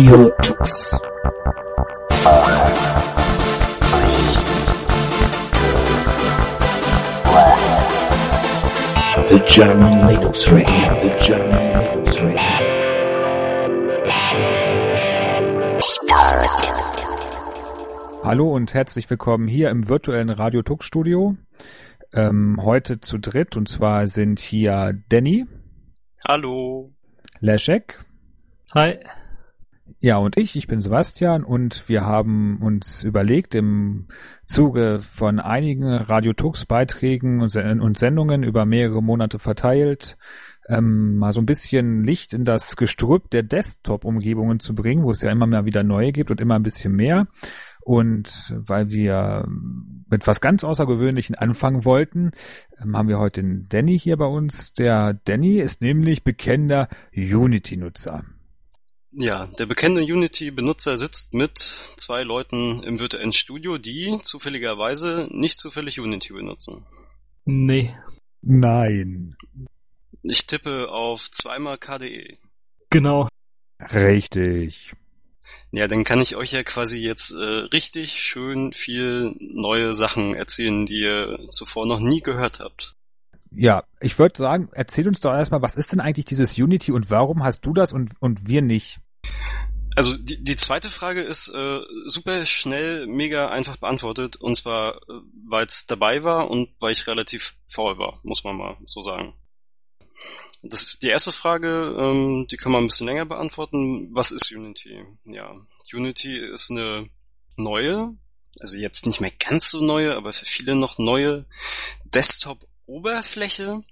Radio Tux. The German Linux Radio, the German Linux Radio. Hallo und herzlich willkommen hier im virtuellen Radio Tux Studio. Ähm, heute zu dritt und zwar sind hier Danny. Hallo. Leszek. Hi. Ja, und ich, ich bin Sebastian und wir haben uns überlegt, im Zuge von einigen Radiotux-Beiträgen und Sendungen über mehrere Monate verteilt, ähm, mal so ein bisschen Licht in das Gestrüpp der Desktop-Umgebungen zu bringen, wo es ja immer mal wieder neue gibt und immer ein bisschen mehr. Und weil wir mit was ganz Außergewöhnlichen anfangen wollten, ähm, haben wir heute den Danny hier bei uns. Der Danny ist nämlich bekennender Unity-Nutzer. Ja, der bekennende Unity-Benutzer sitzt mit zwei Leuten im virtuellen Studio, die zufälligerweise nicht zufällig Unity benutzen. Nee. Nein. Ich tippe auf zweimal KDE. Genau. Richtig. Ja, dann kann ich euch ja quasi jetzt äh, richtig schön viel neue Sachen erzählen, die ihr zuvor noch nie gehört habt. Ja, ich würde sagen, erzähl uns doch erstmal, was ist denn eigentlich dieses Unity und warum hast du das und, und wir nicht? Also die, die zweite Frage ist äh, super schnell, mega einfach beantwortet. Und zwar, äh, weil es dabei war und weil ich relativ faul war, muss man mal so sagen. Das ist die erste Frage, ähm, die kann man ein bisschen länger beantworten. Was ist Unity? Ja, Unity ist eine neue, also jetzt nicht mehr ganz so neue, aber für viele noch neue Desktop-Oberfläche,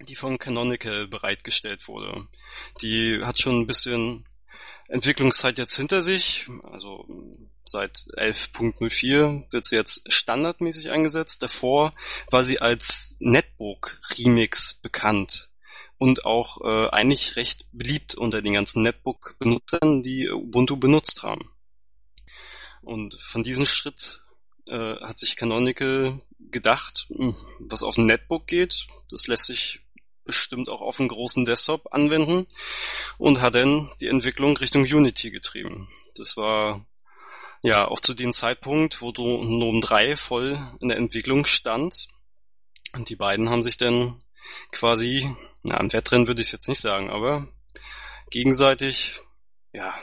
die von Canonical bereitgestellt wurde. Die hat schon ein bisschen Entwicklungszeit jetzt hinter sich, also seit 11.04 wird sie jetzt standardmäßig eingesetzt. Davor war sie als Netbook Remix bekannt und auch äh, eigentlich recht beliebt unter den ganzen Netbook-Benutzern, die Ubuntu benutzt haben. Und von diesem Schritt äh, hat sich Canonical gedacht, hm, was auf ein Netbook geht, das lässt sich bestimmt auch auf einen großen Desktop anwenden und hat dann die Entwicklung Richtung Unity getrieben. Das war ja auch zu dem Zeitpunkt, wo GNOME 3 voll in der Entwicklung stand. Und die beiden haben sich dann quasi, na, ein Wettrennen würde ich jetzt nicht sagen, aber gegenseitig, ja,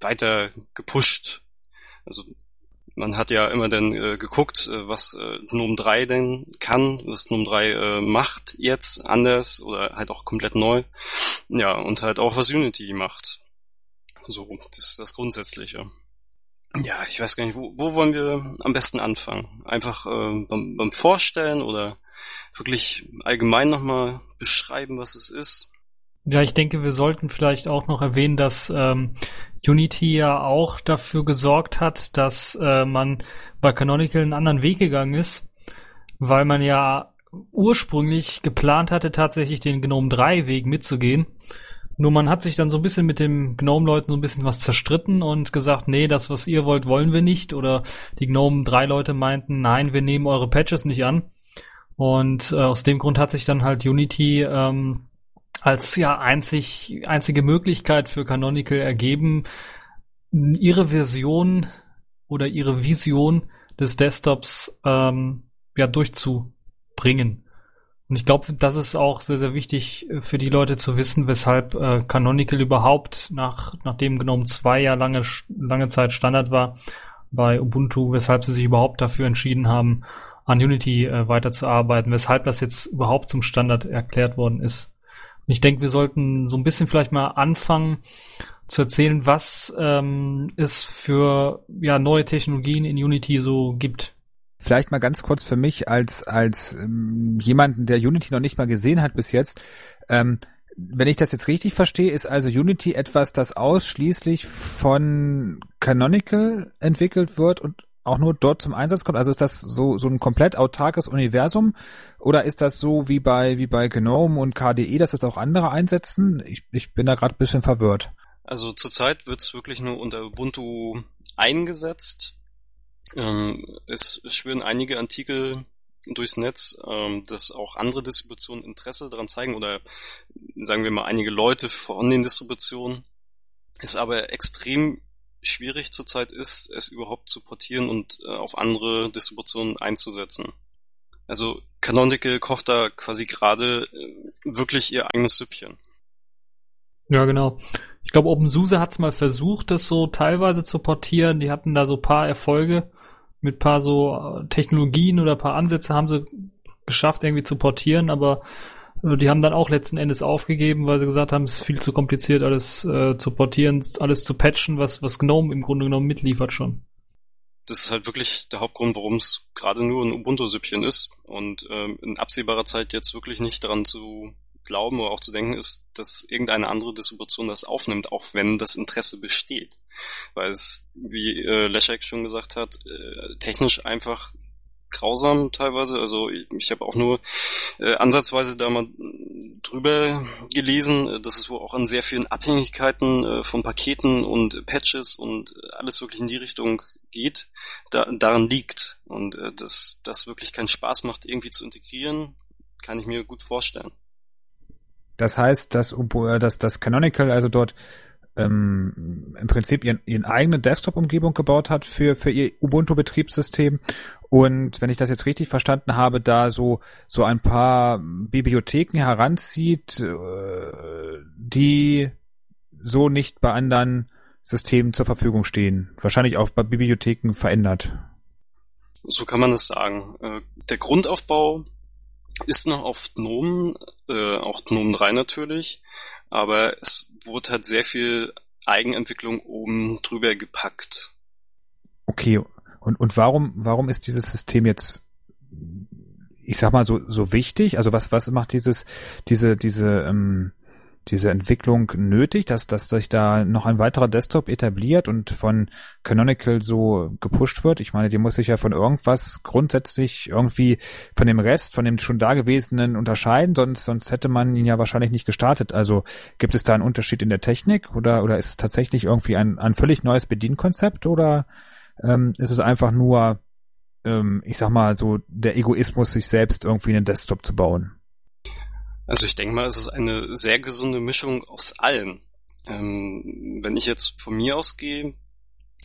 weiter gepusht. Also man hat ja immer dann äh, geguckt, äh, was äh, GNOME 3 denn kann, was GNOME 3 äh, macht jetzt anders oder halt auch komplett neu. Ja, und halt auch was Unity macht. So, das ist das Grundsätzliche. Ja, ich weiß gar nicht, wo, wo wollen wir am besten anfangen? Einfach äh, beim, beim Vorstellen oder wirklich allgemein nochmal beschreiben, was es ist? Ja, ich denke, wir sollten vielleicht auch noch erwähnen, dass ähm, Unity ja auch dafür gesorgt hat, dass äh, man bei Canonical einen anderen Weg gegangen ist, weil man ja ursprünglich geplant hatte, tatsächlich den Gnome 3 Weg mitzugehen. Nur man hat sich dann so ein bisschen mit dem Gnome-Leuten so ein bisschen was zerstritten und gesagt, nee, das, was ihr wollt, wollen wir nicht. Oder die Gnome 3 Leute meinten, nein, wir nehmen eure Patches nicht an. Und äh, aus dem Grund hat sich dann halt Unity ähm, als ja einzig, einzige Möglichkeit für Canonical ergeben, ihre Version oder ihre Vision des Desktops ähm, ja durchzubringen. Und ich glaube, das ist auch sehr, sehr wichtig für die Leute zu wissen, weshalb äh, Canonical überhaupt nach, nachdem GNOME 2 ja lange, lange Zeit Standard war bei Ubuntu, weshalb sie sich überhaupt dafür entschieden haben, an Unity äh, weiterzuarbeiten, weshalb das jetzt überhaupt zum Standard erklärt worden ist. Ich denke, wir sollten so ein bisschen vielleicht mal anfangen zu erzählen, was ähm, es für ja, neue Technologien in Unity so gibt. Vielleicht mal ganz kurz für mich als als ähm, jemanden, der Unity noch nicht mal gesehen hat bis jetzt. Ähm, wenn ich das jetzt richtig verstehe, ist also Unity etwas, das ausschließlich von Canonical entwickelt wird und auch nur dort zum Einsatz kommt? Also ist das so, so ein komplett autarkes Universum oder ist das so wie bei, wie bei GNOME und KDE, dass das auch andere einsetzen? Ich, ich bin da gerade ein bisschen verwirrt. Also zurzeit wird es wirklich nur unter Ubuntu eingesetzt. Ähm, es, schwören einige Artikel durchs Netz, ähm, dass auch andere Distributionen Interesse daran zeigen oder sagen wir mal einige Leute von den Distributionen es aber extrem schwierig zurzeit ist, es überhaupt zu portieren und äh, auf andere Distributionen einzusetzen. Also Canonical kocht da quasi gerade äh, wirklich ihr eigenes Süppchen. Ja, genau. Ich glaube, OpenSUSE hat es mal versucht, das so teilweise zu portieren. Die hatten da so paar Erfolge mit paar so äh, Technologien oder paar Ansätze haben sie geschafft, irgendwie zu portieren, aber die haben dann auch letzten Endes aufgegeben, weil sie gesagt haben, es ist viel zu kompliziert, alles äh, zu portieren, alles zu patchen, was, was GNOME im Grunde genommen mitliefert schon. Das ist halt wirklich der Hauptgrund, warum es gerade nur ein Ubuntu-Süppchen ist und ähm, in absehbarer Zeit jetzt wirklich nicht daran zu glauben oder auch zu denken ist, dass irgendeine andere Distribution das aufnimmt, auch wenn das Interesse besteht. Weil es, wie äh, Leszek schon gesagt hat, äh, technisch einfach grausam teilweise. Also ich, ich habe auch nur äh, ansatzweise da mal drüber gelesen, äh, dass es wohl auch an sehr vielen Abhängigkeiten äh, von Paketen und Patches und alles wirklich in die Richtung geht, da, daran liegt. Und äh, dass das wirklich keinen Spaß macht, irgendwie zu integrieren, kann ich mir gut vorstellen. Das heißt, dass, äh, dass das Canonical also dort ähm, im Prinzip ihren, ihren eigene Desktop-Umgebung gebaut hat für, für ihr Ubuntu-Betriebssystem. Und wenn ich das jetzt richtig verstanden habe, da so, so ein paar Bibliotheken heranzieht, äh, die so nicht bei anderen Systemen zur Verfügung stehen. Wahrscheinlich auch bei Bibliotheken verändert. So kann man es sagen. Äh, der Grundaufbau ist noch auf GNOME, äh, auch GNOME 3 natürlich, aber es wurde halt sehr viel Eigenentwicklung oben drüber gepackt. Okay, und, und warum, warum ist dieses System jetzt, ich sag mal, so, so wichtig? Also was, was macht dieses, diese, diese, ähm, diese Entwicklung nötig, dass, dass sich da noch ein weiterer Desktop etabliert und von Canonical so gepusht wird? Ich meine, die muss sich ja von irgendwas grundsätzlich irgendwie von dem Rest, von dem schon Dagewesenen unterscheiden, sonst, sonst hätte man ihn ja wahrscheinlich nicht gestartet. Also gibt es da einen Unterschied in der Technik oder, oder ist es tatsächlich irgendwie ein, ein völlig neues Bedienkonzept oder ähm, ist es einfach nur, ähm, ich sag mal, so der Egoismus, sich selbst irgendwie einen Desktop zu bauen? Also ich denke mal, es ist eine sehr gesunde Mischung aus allem. Ähm, wenn ich jetzt von mir ausgehe,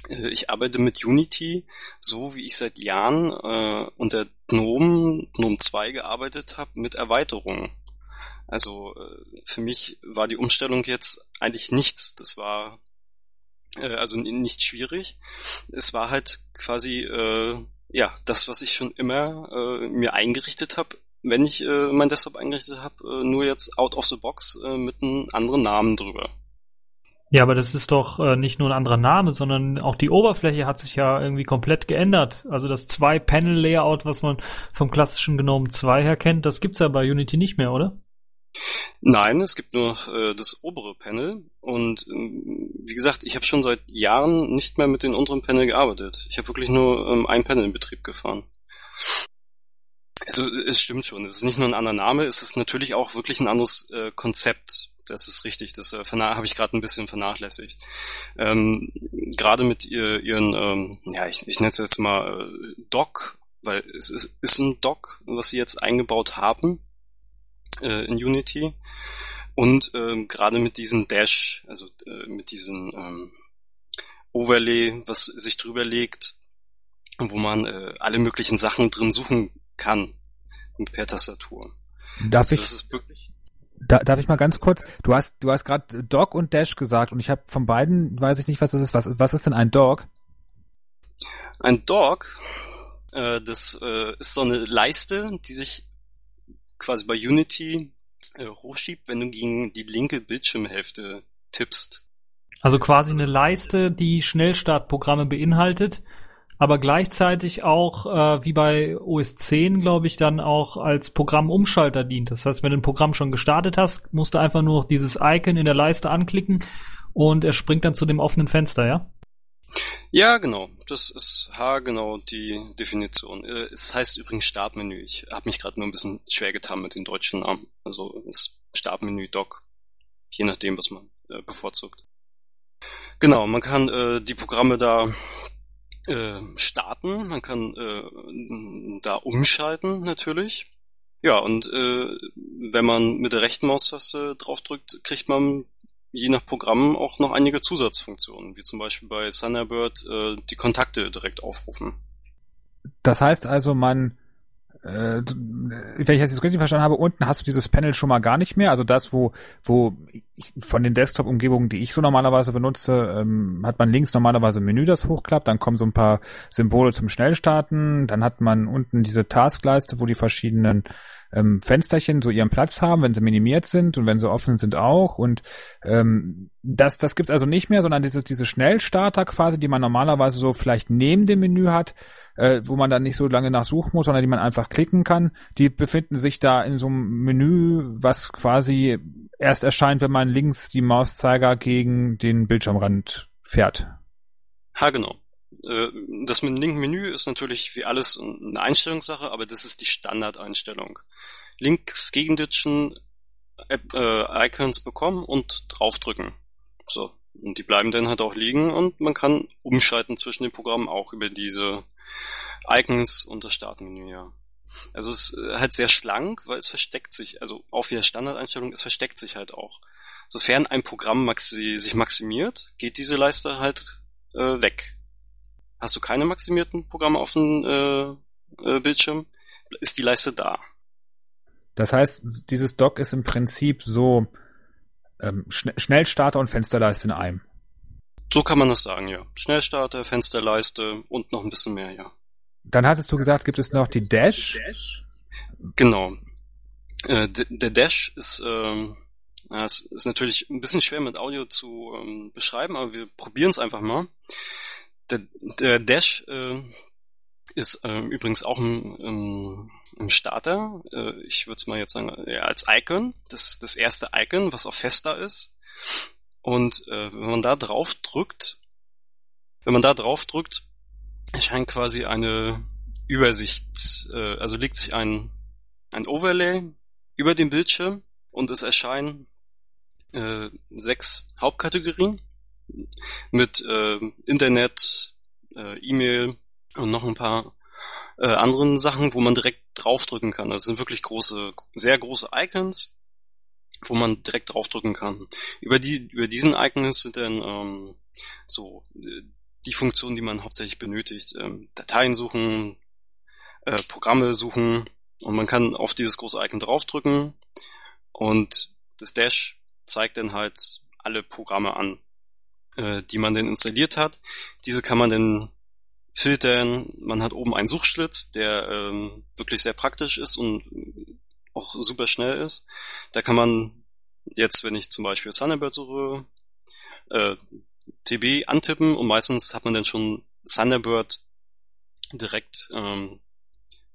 äh, ich arbeite mit Unity, so wie ich seit Jahren äh, unter GNOME, GNOME 2 gearbeitet habe, mit Erweiterungen. Also äh, für mich war die Umstellung jetzt eigentlich nichts. Das war äh, also nicht schwierig. Es war halt quasi äh, ja das, was ich schon immer äh, mir eingerichtet habe, wenn ich äh, mein Desktop eingerichtet habe, äh, nur jetzt out of the box äh, mit einem anderen Namen drüber. Ja, aber das ist doch äh, nicht nur ein anderer Name, sondern auch die Oberfläche hat sich ja irgendwie komplett geändert. Also das Zwei-Panel-Layout, was man vom klassischen GNOME 2 her kennt, das gibt's ja bei Unity nicht mehr, oder? Nein, es gibt nur äh, das obere Panel und ähm, wie gesagt, ich habe schon seit Jahren nicht mehr mit den unteren Panel gearbeitet. Ich habe wirklich nur ähm, ein Panel in Betrieb gefahren. Also es stimmt schon, es ist nicht nur ein anderer Name, es ist natürlich auch wirklich ein anderes äh, Konzept. Das ist richtig, das äh, habe ich gerade ein bisschen vernachlässigt. Ähm, gerade mit ihr, ihren, ähm, ja, ich, ich nenne es jetzt mal äh, Doc, weil es ist, ist ein Doc, was sie jetzt eingebaut haben äh, in Unity. Und ähm, gerade mit diesem Dash, also äh, mit diesem ähm, Overlay, was sich drüber legt, wo man äh, alle möglichen Sachen drin suchen kann per Tastatur. Darf also, ich? Da, darf ich mal ganz kurz? Du hast, du hast gerade Dog und Dash gesagt und ich habe von beiden weiß ich nicht, was das ist. Was, was ist denn ein Dog? Ein Dog, äh, das äh, ist so eine Leiste, die sich quasi bei Unity äh, hochschiebt, wenn du gegen die linke Bildschirmhälfte tippst. Also quasi eine Leiste, die Schnellstartprogramme beinhaltet, aber gleichzeitig auch, äh, wie bei OS 10, glaube ich, dann auch als Programmumschalter dient. Das heißt, wenn du ein Programm schon gestartet hast, musst du einfach nur dieses Icon in der Leiste anklicken und er springt dann zu dem offenen Fenster, ja? Ja, genau. Das ist H genau die Definition. Äh, es heißt übrigens Startmenü. Ich habe mich gerade nur ein bisschen schwer getan mit den deutschen Namen. Also es Startmenü Doc. Je nachdem, was man äh, bevorzugt. Genau, man kann äh, die Programme da äh, starten, man kann äh, da umschalten natürlich. Ja, und äh, wenn man mit der rechten Maustaste draufdrückt, kriegt man je nach Programm auch noch einige Zusatzfunktionen, wie zum Beispiel bei Thunderbird äh, die Kontakte direkt aufrufen. Das heißt also, man äh, wenn ich das jetzt richtig verstanden habe, unten hast du dieses Panel schon mal gar nicht mehr. Also das, wo, wo ich, von den Desktop-Umgebungen, die ich so normalerweise benutze, ähm, hat man links normalerweise ein Menü, das hochklappt, dann kommen so ein paar Symbole zum Schnellstarten, dann hat man unten diese Taskleiste, wo die verschiedenen ähm, Fensterchen so ihren Platz haben, wenn sie minimiert sind und wenn sie offen sind auch. Und ähm, das, das gibt's also nicht mehr, sondern diese, diese Schnellstarter quasi, die man normalerweise so vielleicht neben dem Menü hat, äh, wo man dann nicht so lange nachsuchen muss, sondern die man einfach klicken kann, die befinden sich da in so einem Menü, was quasi erst erscheint, wenn man links die Mauszeiger gegen den Bildschirmrand fährt. Ha, genau. Äh, das mit dem linken Menü ist natürlich wie alles eine Einstellungssache, aber das ist die Standardeinstellung. Links gegenditchen, äh, Icons bekommen und draufdrücken. So. Und die bleiben dann halt auch liegen und man kann umschalten zwischen den Programmen auch über diese Icons und das Startmenü, ja. Also es ist äh, halt sehr schlank, weil es versteckt sich, also auch wie der Standardeinstellung, es versteckt sich halt auch. Sofern ein Programm maxi sich maximiert, geht diese Leiste halt äh, weg. Hast du keine maximierten Programme auf dem äh, äh, Bildschirm, ist die Leiste da. Das heißt, dieses Dock ist im Prinzip so ähm, Schn Schnellstarter und Fensterleiste in einem. So kann man das sagen, ja. Schnellstarter, Fensterleiste und noch ein bisschen mehr, ja. Dann hattest du gesagt, gibt es noch die Dash? Genau. Äh, der Dash ist, ähm, ja, es ist natürlich ein bisschen schwer mit Audio zu ähm, beschreiben, aber wir probieren es einfach mal. Der, der Dash äh, ist äh, übrigens auch ein, ein, ein Starter. Äh, ich würde es mal jetzt sagen, ja, als Icon. Das das erste Icon, was auch fester ist. Und äh, wenn man da drauf drückt, wenn man da drauf drückt, erscheint quasi eine Übersicht, äh, also legt sich ein, ein Overlay über den Bildschirm und es erscheinen äh, sechs Hauptkategorien mit äh, Internet, äh, E-Mail und noch ein paar äh, anderen Sachen, wo man direkt draufdrücken kann. Das sind wirklich große, sehr große Icons wo man direkt draufdrücken kann. Über die, über diesen Icons sind dann ähm, so äh, die Funktionen, die man hauptsächlich benötigt. Ähm, Dateien suchen, äh, Programme suchen und man kann auf dieses große Icon draufdrücken und das Dash zeigt dann halt alle Programme an, äh, die man denn installiert hat. Diese kann man dann filtern. Man hat oben einen Suchschlitz, der ähm, wirklich sehr praktisch ist und auch super schnell ist. Da kann man jetzt, wenn ich zum Beispiel Thunderbird suche, äh, TB antippen und meistens hat man dann schon Thunderbird direkt ähm,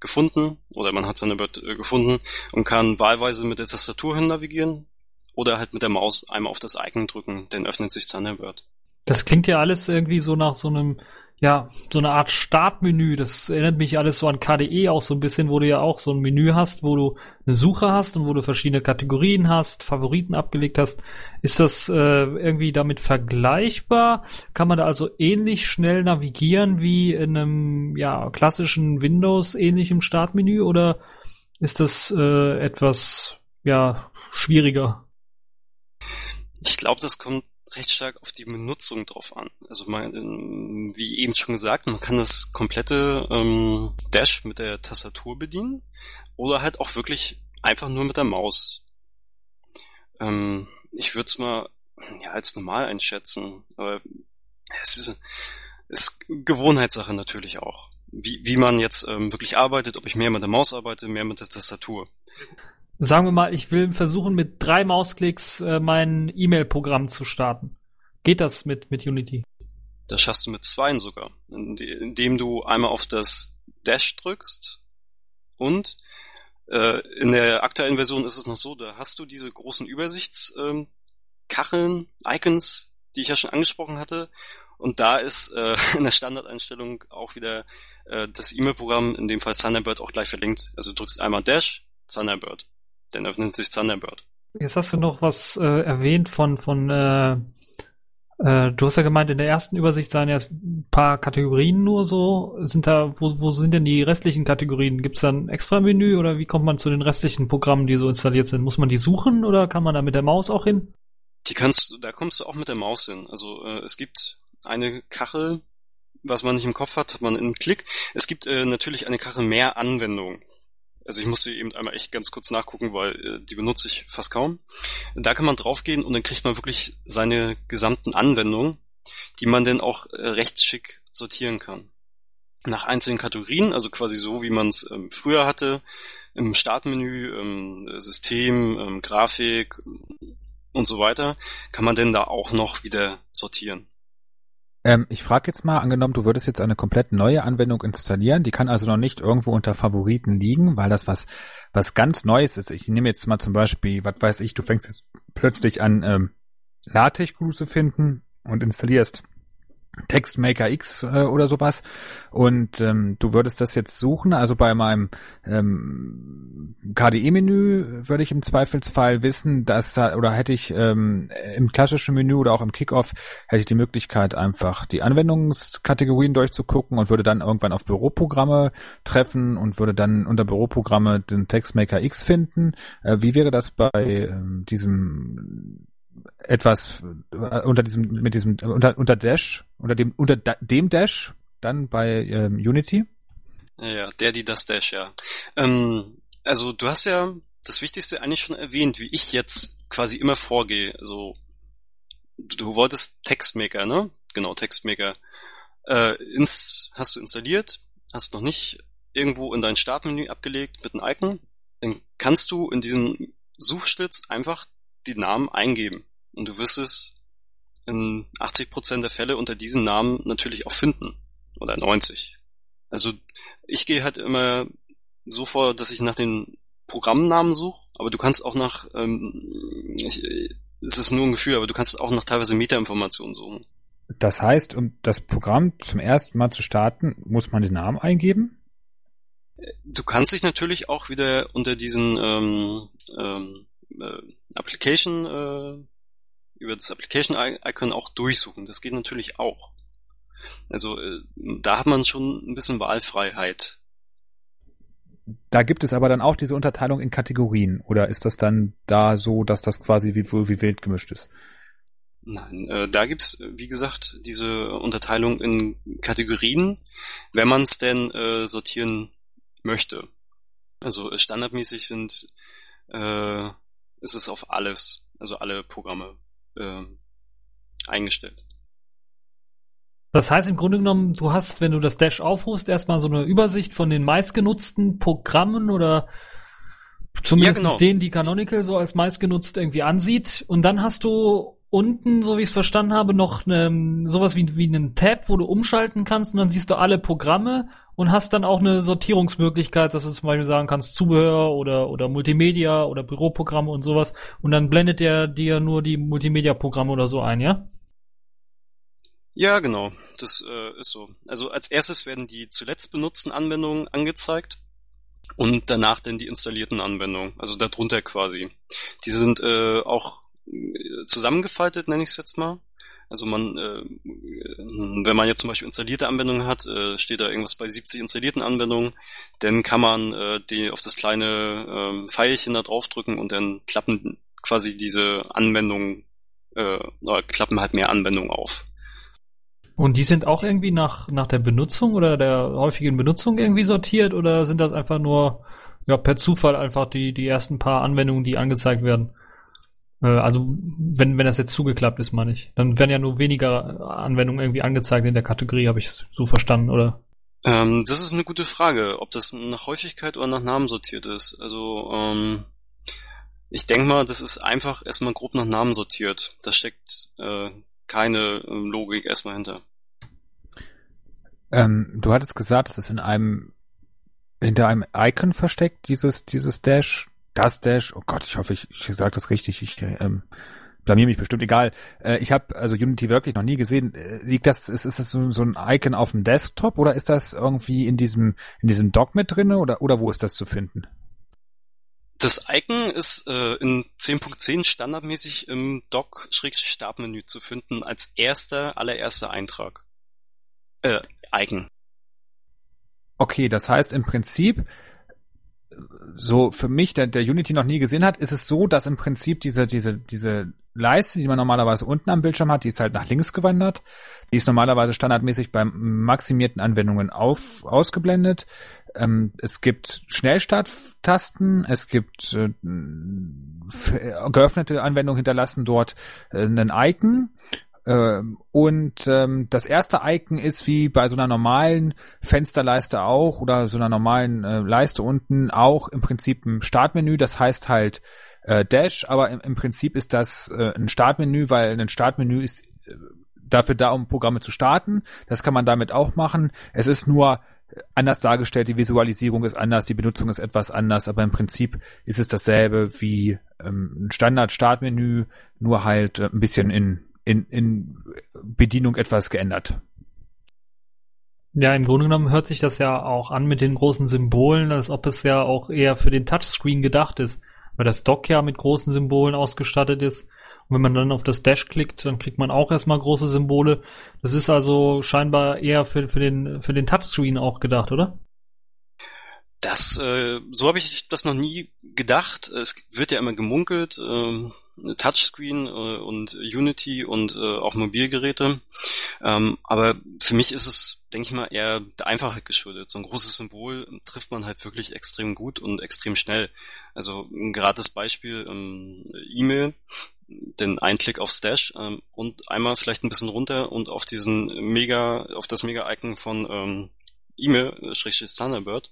gefunden oder man hat Thunderbird äh, gefunden und kann wahlweise mit der Tastatur hin navigieren oder halt mit der Maus einmal auf das Icon drücken, dann öffnet sich Thunderbird. Das klingt ja alles irgendwie so nach so einem ja, so eine Art Startmenü. Das erinnert mich alles so an KDE auch so ein bisschen, wo du ja auch so ein Menü hast, wo du eine Suche hast und wo du verschiedene Kategorien hast, Favoriten abgelegt hast. Ist das äh, irgendwie damit vergleichbar? Kann man da also ähnlich schnell navigieren wie in einem ja, klassischen Windows-ähnlichem Startmenü oder ist das äh, etwas ja, schwieriger? Ich glaube, das kommt recht stark auf die Benutzung drauf an. Also man, ähm, wie eben schon gesagt, man kann das komplette ähm, Dash mit der Tastatur bedienen oder halt auch wirklich einfach nur mit der Maus. Ähm, ich würde es mal ja, als normal einschätzen, aber es ist, ist Gewohnheitssache natürlich auch. Wie, wie man jetzt ähm, wirklich arbeitet, ob ich mehr mit der Maus arbeite, mehr mit der Tastatur. Sagen wir mal, ich will versuchen, mit drei Mausklicks äh, mein E-Mail-Programm zu starten. Geht das mit, mit Unity? Das schaffst du mit zweien sogar, indem du einmal auf das Dash drückst und äh, in der aktuellen Version ist es noch so, da hast du diese großen Übersichtskacheln, ähm, Icons, die ich ja schon angesprochen hatte und da ist äh, in der Standardeinstellung auch wieder äh, das E-Mail-Programm, in dem Fall Thunderbird, auch gleich verlinkt. Also du drückst einmal Dash, Thunderbird dann öffnet sich Thunderbird. Jetzt hast du noch was äh, erwähnt von, von äh, äh, du hast ja gemeint, in der ersten Übersicht seien ja ein paar Kategorien nur so. Sind da, wo, wo sind denn die restlichen Kategorien? Gibt es da ein extra Menü oder wie kommt man zu den restlichen Programmen, die so installiert sind? Muss man die suchen oder kann man da mit der Maus auch hin? Die kannst du, da kommst du auch mit der Maus hin. Also äh, es gibt eine Kachel, was man nicht im Kopf hat, hat man in einem Klick. Es gibt äh, natürlich eine Kachel mehr Anwendungen. Also ich musste eben einmal echt ganz kurz nachgucken, weil äh, die benutze ich fast kaum. Da kann man draufgehen und dann kriegt man wirklich seine gesamten Anwendungen, die man dann auch äh, recht schick sortieren kann. Nach einzelnen Kategorien, also quasi so, wie man es ähm, früher hatte, im Startmenü, ähm, System, ähm, Grafik und so weiter, kann man denn da auch noch wieder sortieren. Ähm, ich frage jetzt mal, angenommen, du würdest jetzt eine komplett neue Anwendung installieren, die kann also noch nicht irgendwo unter Favoriten liegen, weil das was, was ganz Neues ist. Ich nehme jetzt mal zum Beispiel, was weiß ich, du fängst jetzt plötzlich an, ähm, LaTeX zu finden und installierst Textmaker X äh, oder sowas und ähm, du würdest das jetzt suchen, also bei meinem ähm, KDE-Menü würde ich im Zweifelsfall wissen, dass da oder hätte ich ähm, im klassischen Menü oder auch im Kickoff hätte ich die Möglichkeit einfach die Anwendungskategorien durchzugucken und würde dann irgendwann auf Büroprogramme treffen und würde dann unter Büroprogramme den Textmaker X finden. Äh, wie wäre das bei ähm, diesem etwas äh, unter diesem mit diesem unter unter Dash unter dem unter dem Dash dann bei ähm, Unity? Ja der die das Dash ja. Ähm, also du hast ja das Wichtigste eigentlich schon erwähnt wie ich jetzt quasi immer vorgehe. Also du wolltest Textmaker ne? Genau Textmaker. Äh, ins hast du installiert hast noch nicht irgendwo in dein Startmenü abgelegt mit einem Icon dann kannst du in diesem Suchschlitz einfach die Namen eingeben und du wirst es in 80% der Fälle unter diesen Namen natürlich auch finden. Oder 90. Also ich gehe halt immer so vor, dass ich nach den Programmnamen suche, aber du kannst auch nach, ähm, ich, es ist nur ein Gefühl, aber du kannst auch nach teilweise Metainformationen suchen. Das heißt, um das Programm zum ersten Mal zu starten, muss man den Namen eingeben? Du kannst dich natürlich auch wieder unter diesen ähm, ähm, äh, Application äh, über das Application-Icon auch durchsuchen. Das geht natürlich auch. Also äh, da hat man schon ein bisschen Wahlfreiheit. Da gibt es aber dann auch diese Unterteilung in Kategorien. Oder ist das dann da so, dass das quasi wie, wie wild gemischt ist? Nein, äh, da gibt's wie gesagt, diese Unterteilung in Kategorien, wenn man es denn äh, sortieren möchte. Also äh, standardmäßig sind äh, ist es auf alles, also alle Programme äh, eingestellt. Das heißt im Grunde genommen, du hast, wenn du das Dash aufrufst, erstmal so eine Übersicht von den meistgenutzten Programmen oder zumindest ja, genau. denen, die Canonical so als meistgenutzt irgendwie ansieht. Und dann hast du unten, so wie ich es verstanden habe, noch eine, sowas wie, wie einen Tab, wo du umschalten kannst und dann siehst du alle Programme und hast dann auch eine Sortierungsmöglichkeit, dass du zum Beispiel sagen kannst, Zubehör oder, oder Multimedia oder Büroprogramme und sowas. Und dann blendet der dir nur die Multimedia-Programme oder so ein, ja? Ja, genau. Das äh, ist so. Also als erstes werden die zuletzt benutzten Anwendungen angezeigt und danach dann die installierten Anwendungen, also darunter quasi. Die sind äh, auch äh, zusammengefaltet, nenne ich es jetzt mal. Also man, äh, wenn man jetzt zum Beispiel installierte Anwendungen hat, äh, steht da irgendwas bei 70 installierten Anwendungen, dann kann man äh, die auf das kleine ähm, Pfeilchen da draufdrücken und dann klappen quasi diese Anwendungen, äh, klappen halt mehr Anwendungen auf. Und die sind auch irgendwie nach, nach der Benutzung oder der häufigen Benutzung irgendwie sortiert oder sind das einfach nur ja, per Zufall einfach die, die ersten paar Anwendungen, die angezeigt werden? Äh, also, wenn, wenn das jetzt zugeklappt ist, meine ich. Dann werden ja nur weniger Anwendungen irgendwie angezeigt in der Kategorie, habe ich so verstanden, oder? Ähm, das ist eine gute Frage, ob das nach Häufigkeit oder nach Namen sortiert ist. Also, ähm, ich denke mal, das ist einfach erstmal grob nach Namen sortiert. Da steckt äh, keine ähm, Logik erstmal hinter. Ähm, du hattest gesagt, es ist in einem hinter einem Icon versteckt, dieses, dieses Dash. Das Dash, oh Gott, ich hoffe, ich, ich sage das richtig. Ich ähm, blamier mich bestimmt, egal. Äh, ich habe also Unity wirklich noch nie gesehen. Äh, liegt das, ist, ist das so, so ein Icon auf dem Desktop oder ist das irgendwie in diesem, in diesem Dock mit drinne oder, oder wo ist das zu finden? Das Icon ist äh, in 10.10 standardmäßig im Dock-Startmenü zu finden als erster, allererster Eintrag. Äh, Icon. Okay, das heißt im Prinzip, so für mich, der, der Unity noch nie gesehen hat, ist es so, dass im Prinzip diese, diese, diese Leiste, die man normalerweise unten am Bildschirm hat, die ist halt nach links gewandert. Die ist normalerweise standardmäßig bei maximierten Anwendungen auf, ausgeblendet. Ähm, es gibt Schnellstarttasten, es gibt äh, geöffnete Anwendungen hinterlassen dort äh, einen Icon ähm, und ähm, das erste Icon ist wie bei so einer normalen Fensterleiste auch oder so einer normalen äh, Leiste unten auch im Prinzip ein Startmenü. Das heißt halt äh, Dash, aber im, Prinzip ist das äh, ein Startmenü, weil ein Startmenü ist äh, dafür da, um Programme zu starten. Das kann man damit auch machen. Es ist nur anders dargestellt, die Visualisierung ist anders, die Benutzung ist etwas anders, aber im Prinzip ist es dasselbe wie ähm, ein Standard-Startmenü, nur halt äh, ein bisschen in in, in Bedienung etwas geändert. Ja, im Grunde genommen hört sich das ja auch an mit den großen Symbolen, als ob es ja auch eher für den Touchscreen gedacht ist, weil das Dock ja mit großen Symbolen ausgestattet ist. Und wenn man dann auf das Dash klickt, dann kriegt man auch erstmal große Symbole. Das ist also scheinbar eher für, für, den, für den Touchscreen auch gedacht, oder? Das, äh, so habe ich das noch nie gedacht. Es wird ja immer gemunkelt, äh, Touchscreen äh, und Unity und äh, auch Mobilgeräte. Ähm, aber für mich ist es, denke ich mal, eher der Einfachheit geschuldet. So ein großes Symbol trifft man halt wirklich extrem gut und extrem schnell. Also gerade das Beispiel ähm, E-Mail, den Einklick auf Stash ähm, und einmal vielleicht ein bisschen runter und auf diesen Mega, auf das Mega-Icon von ähm, E-Mail, schrägstrich Thunderbird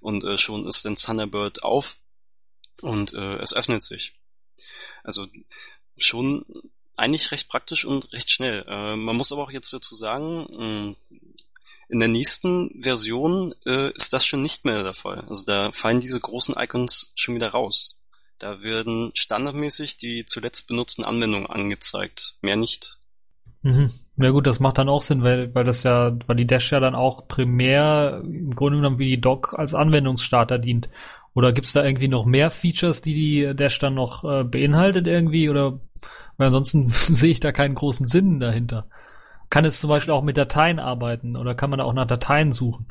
und äh, schon ist den Thunderbird auf und äh, es öffnet sich. Also schon eigentlich recht praktisch und recht schnell. Äh, man muss aber auch jetzt dazu sagen, hm, in der nächsten Version äh, ist das schon nicht mehr der Fall. Also da fallen diese großen Icons schon wieder raus. Da werden standardmäßig die zuletzt benutzten Anwendungen angezeigt, mehr nicht. Mhm. Ja gut, das macht dann auch Sinn, weil, weil das ja, weil die Dash ja dann auch primär im Grunde genommen wie die Dock als Anwendungsstarter dient. Oder gibt's da irgendwie noch mehr Features, die die Dash dann noch äh, beinhaltet irgendwie? Oder weil ansonsten sehe ich da keinen großen Sinn dahinter. Kann es zum Beispiel auch mit Dateien arbeiten oder kann man da auch nach Dateien suchen?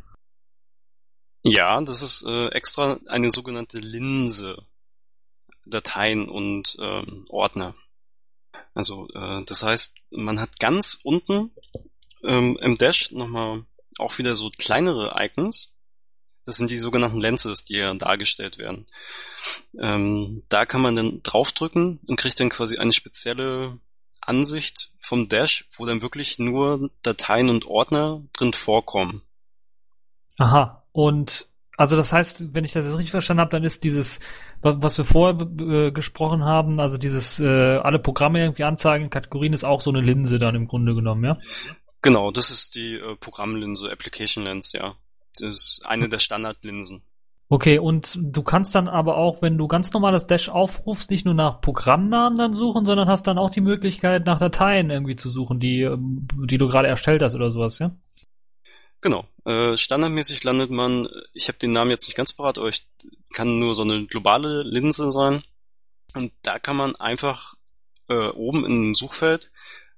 Ja, das ist äh, extra eine sogenannte Linse. Dateien und ähm, Ordner. Also äh, das heißt, man hat ganz unten ähm, im Dash nochmal auch wieder so kleinere Icons, das sind die sogenannten Lenses, die ja dargestellt werden. Ähm, da kann man dann draufdrücken und kriegt dann quasi eine spezielle Ansicht vom Dash, wo dann wirklich nur Dateien und Ordner drin vorkommen. Aha. Und also das heißt, wenn ich das jetzt richtig verstanden habe, dann ist dieses, was wir vorher äh, gesprochen haben, also dieses äh, alle Programme irgendwie anzeigen, Kategorien ist auch so eine Linse dann im Grunde genommen, ja? Genau, das ist die äh, Programmlinse, Application Lens, ja. Das ist eine der Standardlinsen. Okay, und du kannst dann aber auch, wenn du ganz normal das Dash aufrufst, nicht nur nach Programmnamen dann suchen, sondern hast dann auch die Möglichkeit, nach Dateien irgendwie zu suchen, die, ähm, die du gerade erstellt hast oder sowas, ja? Genau. Äh, standardmäßig landet man, ich habe den Namen jetzt nicht ganz parat, aber ich kann nur so eine globale Linse sein. Und da kann man einfach äh, oben im Suchfeld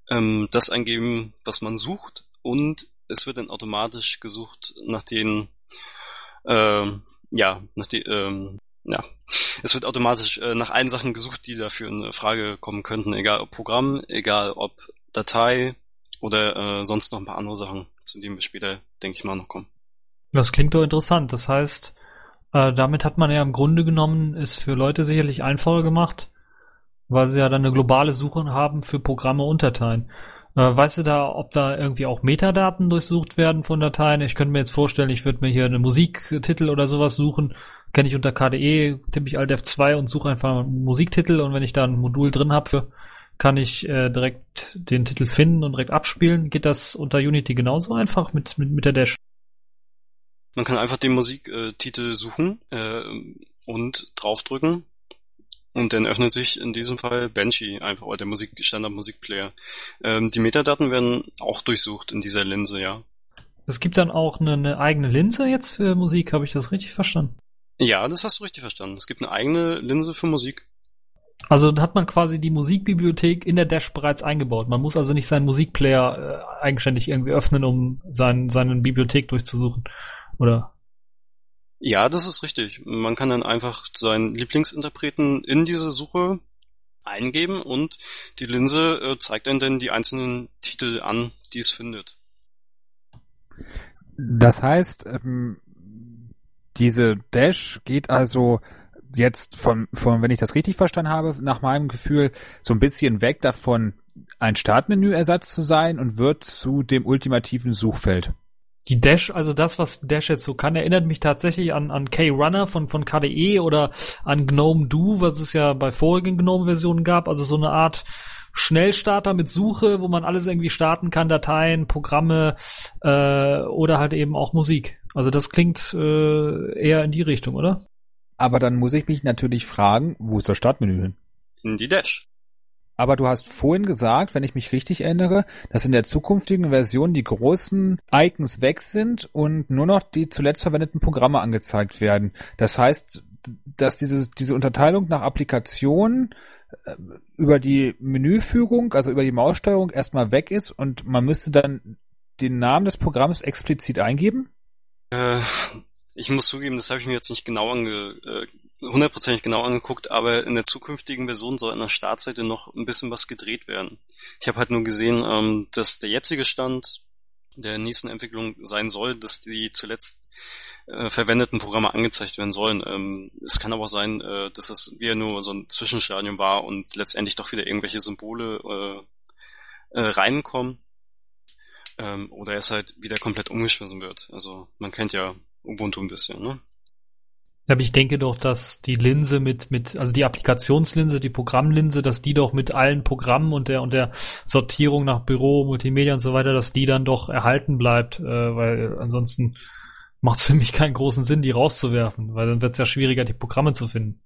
ähm, das eingeben, was man sucht und es wird dann automatisch gesucht nach den, ähm, ja, nach die, ähm, ja, es wird automatisch äh, nach allen Sachen gesucht, die dafür in Frage kommen könnten, egal ob Programm, egal ob Datei oder äh, sonst noch ein paar andere Sachen, zu denen wir später, denke ich mal, noch kommen. Das klingt doch interessant. Das heißt, äh, damit hat man ja im Grunde genommen es für Leute sicherlich einfacher gemacht, weil sie ja dann eine globale Suche haben für Programme und Dateien. Äh, weißt du da, ob da irgendwie auch Metadaten durchsucht werden von Dateien? Ich könnte mir jetzt vorstellen, ich würde mir hier einen Musiktitel oder sowas suchen. Kenne ich unter KDE, tippe ich Alt F2 und suche einfach einen Musiktitel und wenn ich da ein Modul drin habe, kann ich äh, direkt den Titel finden und direkt abspielen. Geht das unter Unity genauso einfach mit, mit, mit der Dash? Man kann einfach den Musiktitel suchen äh, und draufdrücken und dann öffnet sich in diesem Fall Banshee einfach, oder der Musik, Standard-Musikplayer. Ähm, die Metadaten werden auch durchsucht in dieser Linse, ja. Es gibt dann auch eine, eine eigene Linse jetzt für Musik, habe ich das richtig verstanden? Ja, das hast du richtig verstanden. Es gibt eine eigene Linse für Musik. Also hat man quasi die Musikbibliothek in der Dash bereits eingebaut. Man muss also nicht seinen Musikplayer äh, eigenständig irgendwie öffnen, um sein, seine Bibliothek durchzusuchen. Oder? Ja, das ist richtig. Man kann dann einfach seinen Lieblingsinterpreten in diese Suche eingeben und die Linse äh, zeigt dann dann die einzelnen Titel an, die es findet. Das heißt, ähm, diese Dash geht also jetzt von, von, wenn ich das richtig verstanden habe, nach meinem Gefühl so ein bisschen weg davon, ein Startmenüersatz zu sein und wird zu dem ultimativen Suchfeld. Die Dash, also das, was Dash jetzt so kann, erinnert mich tatsächlich an, an K-Runner von, von KDE oder an GNOME Do, was es ja bei vorigen GNOME-Versionen gab. Also so eine Art Schnellstarter mit Suche, wo man alles irgendwie starten kann, Dateien, Programme äh, oder halt eben auch Musik. Also das klingt äh, eher in die Richtung, oder? Aber dann muss ich mich natürlich fragen, wo ist das Startmenü hin? In die Dash. Aber du hast vorhin gesagt, wenn ich mich richtig erinnere, dass in der zukünftigen Version die großen Icons weg sind und nur noch die zuletzt verwendeten Programme angezeigt werden. Das heißt, dass diese, diese Unterteilung nach Applikation äh, über die Menüführung, also über die Maussteuerung erstmal weg ist und man müsste dann den Namen des Programms explizit eingeben? Äh, ich muss zugeben, das habe ich mir jetzt nicht genau ange, äh, hundertprozentig genau angeguckt, aber in der zukünftigen Version soll an der Startseite noch ein bisschen was gedreht werden. Ich habe halt nur gesehen, ähm, dass der jetzige Stand der nächsten Entwicklung sein soll, dass die zuletzt äh, verwendeten Programme angezeigt werden sollen. Ähm, es kann aber auch sein, äh, dass es wieder nur so ein Zwischenstadium war und letztendlich doch wieder irgendwelche Symbole äh, äh, reinkommen. Ähm, oder es halt wieder komplett umgeschmissen wird. Also man kennt ja Ubuntu ein bisschen, ne? Aber ich denke doch, dass die Linse mit, mit, also die Applikationslinse, die Programmlinse, dass die doch mit allen Programmen und der, und der Sortierung nach Büro, Multimedia und so weiter, dass die dann doch erhalten bleibt, äh, weil ansonsten macht es für mich keinen großen Sinn, die rauszuwerfen, weil dann wird es ja schwieriger, die Programme zu finden.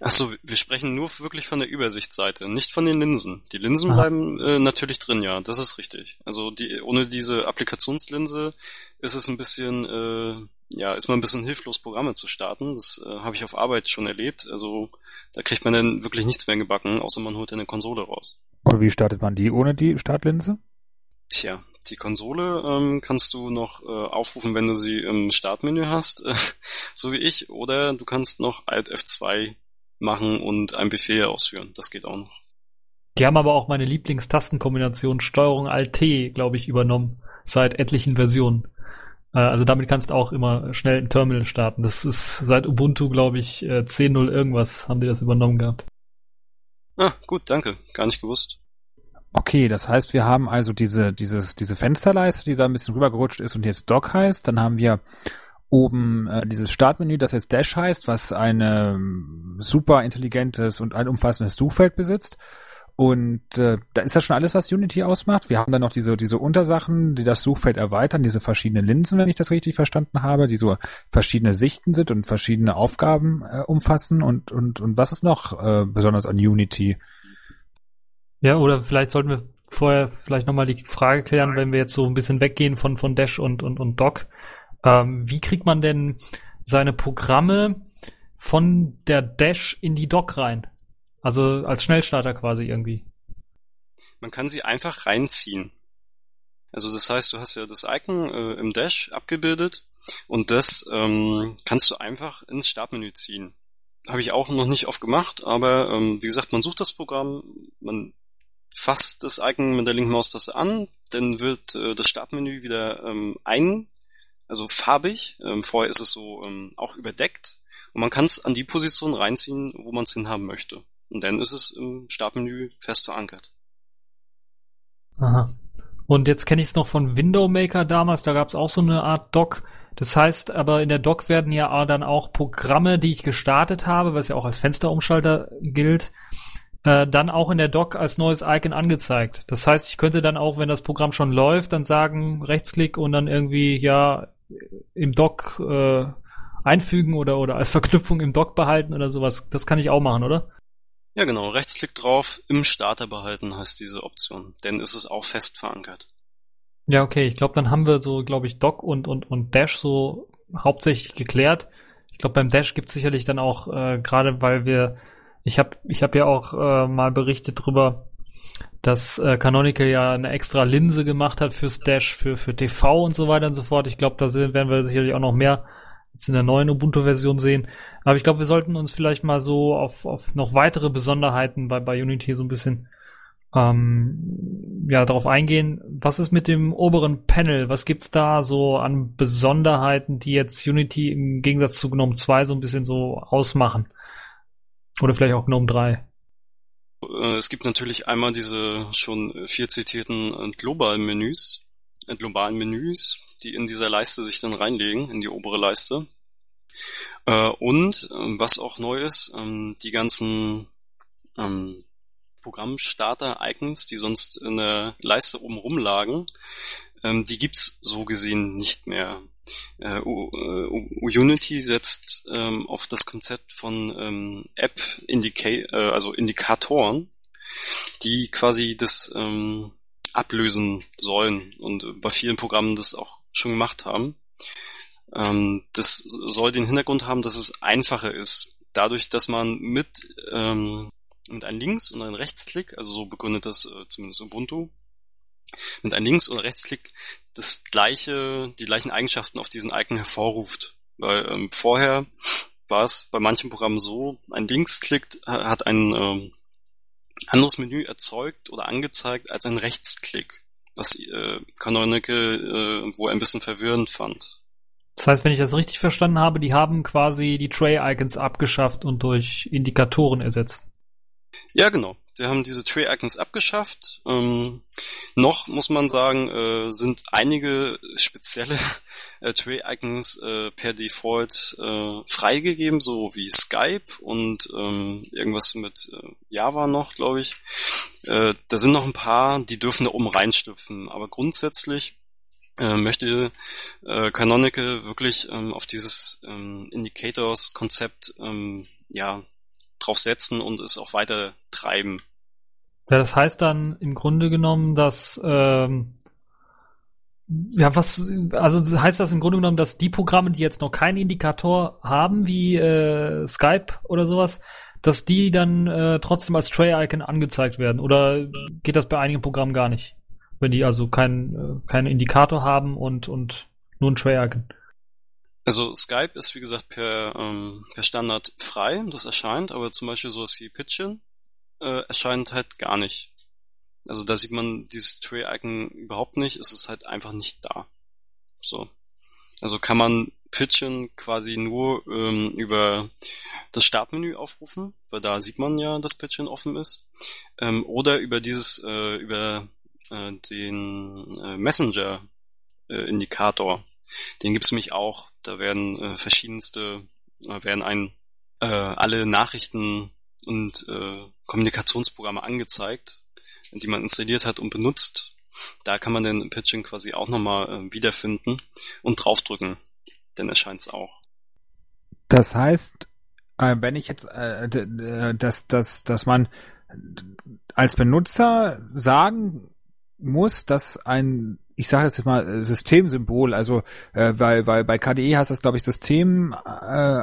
Achso, wir sprechen nur wirklich von der Übersichtsseite, nicht von den Linsen. Die Linsen Aha. bleiben äh, natürlich drin, ja, das ist richtig. Also die, ohne diese Applikationslinse ist es ein bisschen, äh, ja, ist man ein bisschen hilflos, Programme zu starten. Das äh, habe ich auf Arbeit schon erlebt. Also da kriegt man dann wirklich nichts mehr gebacken, außer man holt eine Konsole raus. Und wie startet man die ohne die Startlinse? Tja, die Konsole ähm, kannst du noch äh, aufrufen, wenn du sie im Startmenü hast, äh, so wie ich, oder du kannst noch Alt F2 machen und einen Befehl ausführen. Das geht auch noch. Die haben aber auch meine Lieblingstastenkombination Steuerung Alt T, glaube ich, übernommen seit etlichen Versionen. Äh, also damit kannst du auch immer schnell ein Terminal starten. Das ist seit Ubuntu, glaube ich, 10.0 äh, irgendwas haben die das übernommen gehabt. Ah, gut, danke. Gar nicht gewusst. Okay, das heißt, wir haben also diese, dieses, diese Fensterleiste, die da ein bisschen rübergerutscht ist und jetzt Dock heißt. Dann haben wir oben äh, dieses Startmenü, das jetzt Dash heißt, was ein ähm, super intelligentes und ein umfassendes Suchfeld besitzt. Und äh, da ist das schon alles, was Unity ausmacht. Wir haben dann noch diese, diese Untersachen, die das Suchfeld erweitern, diese verschiedenen Linsen, wenn ich das richtig verstanden habe, die so verschiedene Sichten sind und verschiedene Aufgaben äh, umfassen. Und, und, und was ist noch äh, besonders an Unity? Ja, oder vielleicht sollten wir vorher vielleicht nochmal die Frage klären, wenn wir jetzt so ein bisschen weggehen von, von Dash und, und, und Doc. Ähm, wie kriegt man denn seine Programme von der Dash in die Dock rein? Also als Schnellstarter quasi irgendwie. Man kann sie einfach reinziehen. Also das heißt, du hast ja das Icon äh, im Dash abgebildet und das ähm, kannst du einfach ins Startmenü ziehen. Habe ich auch noch nicht oft gemacht, aber ähm, wie gesagt, man sucht das Programm, man fasst das Icon mit der linken Maustaste an, dann wird äh, das Startmenü wieder ähm, ein also farbig. Ähm, vorher ist es so ähm, auch überdeckt und man kann es an die Position reinziehen, wo man es hinhaben möchte. Und dann ist es im Startmenü fest verankert. Aha. Und jetzt kenne ich es noch von Window Maker damals, da gab es auch so eine Art Dock. Das heißt, aber in der Dock werden ja dann auch Programme, die ich gestartet habe, was ja auch als Fensterumschalter gilt, äh, dann auch in der Dock als neues Icon angezeigt. Das heißt, ich könnte dann auch, wenn das Programm schon läuft, dann sagen, Rechtsklick und dann irgendwie, ja, im Dock äh, einfügen oder, oder als Verknüpfung im Dock behalten oder sowas. Das kann ich auch machen, oder? Ja, genau. Rechtsklick drauf, im Starter behalten heißt diese Option. Denn ist es auch fest verankert. Ja, okay. Ich glaube, dann haben wir so, glaube ich, Dock und, und, und Dash so hauptsächlich geklärt. Ich glaube, beim Dash gibt es sicherlich dann auch, äh, gerade weil wir, ich habe ich hab ja auch äh, mal berichtet drüber, dass äh, Canonical ja eine extra Linse gemacht hat fürs Dash, für, für TV und so weiter und so fort. Ich glaube, da sind, werden wir sicherlich auch noch mehr jetzt in der neuen Ubuntu-Version sehen. Aber ich glaube, wir sollten uns vielleicht mal so auf, auf noch weitere Besonderheiten bei, bei Unity so ein bisschen ähm, ja, darauf eingehen. Was ist mit dem oberen Panel? Was gibt's da so an Besonderheiten, die jetzt Unity im Gegensatz zu GNOME 2 so ein bisschen so ausmachen? Oder vielleicht auch GNOME 3? Äh, es gibt natürlich einmal diese schon viel zitierten äh, globalen Menüs, äh, globalen Menüs, die in dieser Leiste sich dann reinlegen, in die obere Leiste. Und was auch neu ist, ähm, die ganzen ähm, Programmstarter-Icons, die sonst in der Leiste oben rumlagen, ähm, die gibt's so gesehen nicht mehr. Uh, uh, Unity setzt ähm, auf das Konzept von ähm, App Indica äh, also Indikatoren, die quasi das ähm, ablösen sollen und bei vielen Programmen das auch schon gemacht haben. Ähm, das soll den Hintergrund haben, dass es einfacher ist. Dadurch, dass man mit ähm, mit einem Links- und einem Rechtsklick, also so begründet das äh, zumindest Ubuntu, mit einem Links- und Rechtsklick das gleiche, die gleichen Eigenschaften auf diesen Icon hervorruft. Weil ähm, vorher war es bei manchen Programmen so, ein Linksklick hat ein ähm, anderes Menü erzeugt oder angezeigt als ein Rechtsklick, was äh, Canonical äh, wohl ein bisschen verwirrend fand. Das heißt, wenn ich das richtig verstanden habe, die haben quasi die Tray-Icons abgeschafft und durch Indikatoren ersetzt. Ja, genau. Sie haben diese Tray-Icons abgeschafft. Ähm, noch muss man sagen, äh, sind einige spezielle äh, Tray-Icons äh, per Default äh, freigegeben, so wie Skype und ähm, irgendwas mit äh, Java noch, glaube ich. Äh, da sind noch ein paar, die dürfen da oben reinstüpfen. Aber grundsätzlich äh, möchte Canonical wirklich ähm, auf dieses ähm, Indicators-Konzept ähm, ja drauf setzen und es auch weiter treiben. Ja, das heißt dann im Grunde genommen, dass ähm, ja, was, also heißt das im Grunde genommen, dass die Programme, die jetzt noch keinen Indikator haben, wie äh, Skype oder sowas, dass die dann äh, trotzdem als Tray-Icon angezeigt werden? Oder geht das bei einigen Programmen gar nicht? Wenn die also keinen äh, keinen Indikator haben und, und nur ein Tray-Icon? Also Skype ist wie gesagt per, ähm, per Standard frei, das erscheint, aber zum Beispiel sowas wie Pitchin äh, erscheint halt gar nicht. Also da sieht man dieses Tray-Icon überhaupt nicht, es ist halt einfach nicht da. So. Also kann man Pitchin quasi nur ähm, über das Startmenü aufrufen, weil da sieht man ja, dass Pitchin offen ist. Ähm, oder über dieses, äh, über äh, den äh, Messenger-Indikator. Den gibt's nämlich auch. Da werden äh, verschiedenste, äh, werden ein äh, alle Nachrichten und äh, Kommunikationsprogramme angezeigt, die man installiert hat und benutzt. Da kann man den Pitching quasi auch nochmal äh, wiederfinden und draufdrücken. Dann erscheint es auch. Das heißt, äh, wenn ich jetzt, äh, dass, dass, dass man als Benutzer sagen muss, dass ein ich sage jetzt mal äh, Systemsymbol, also äh, weil, weil bei KDE heißt das glaube ich System äh,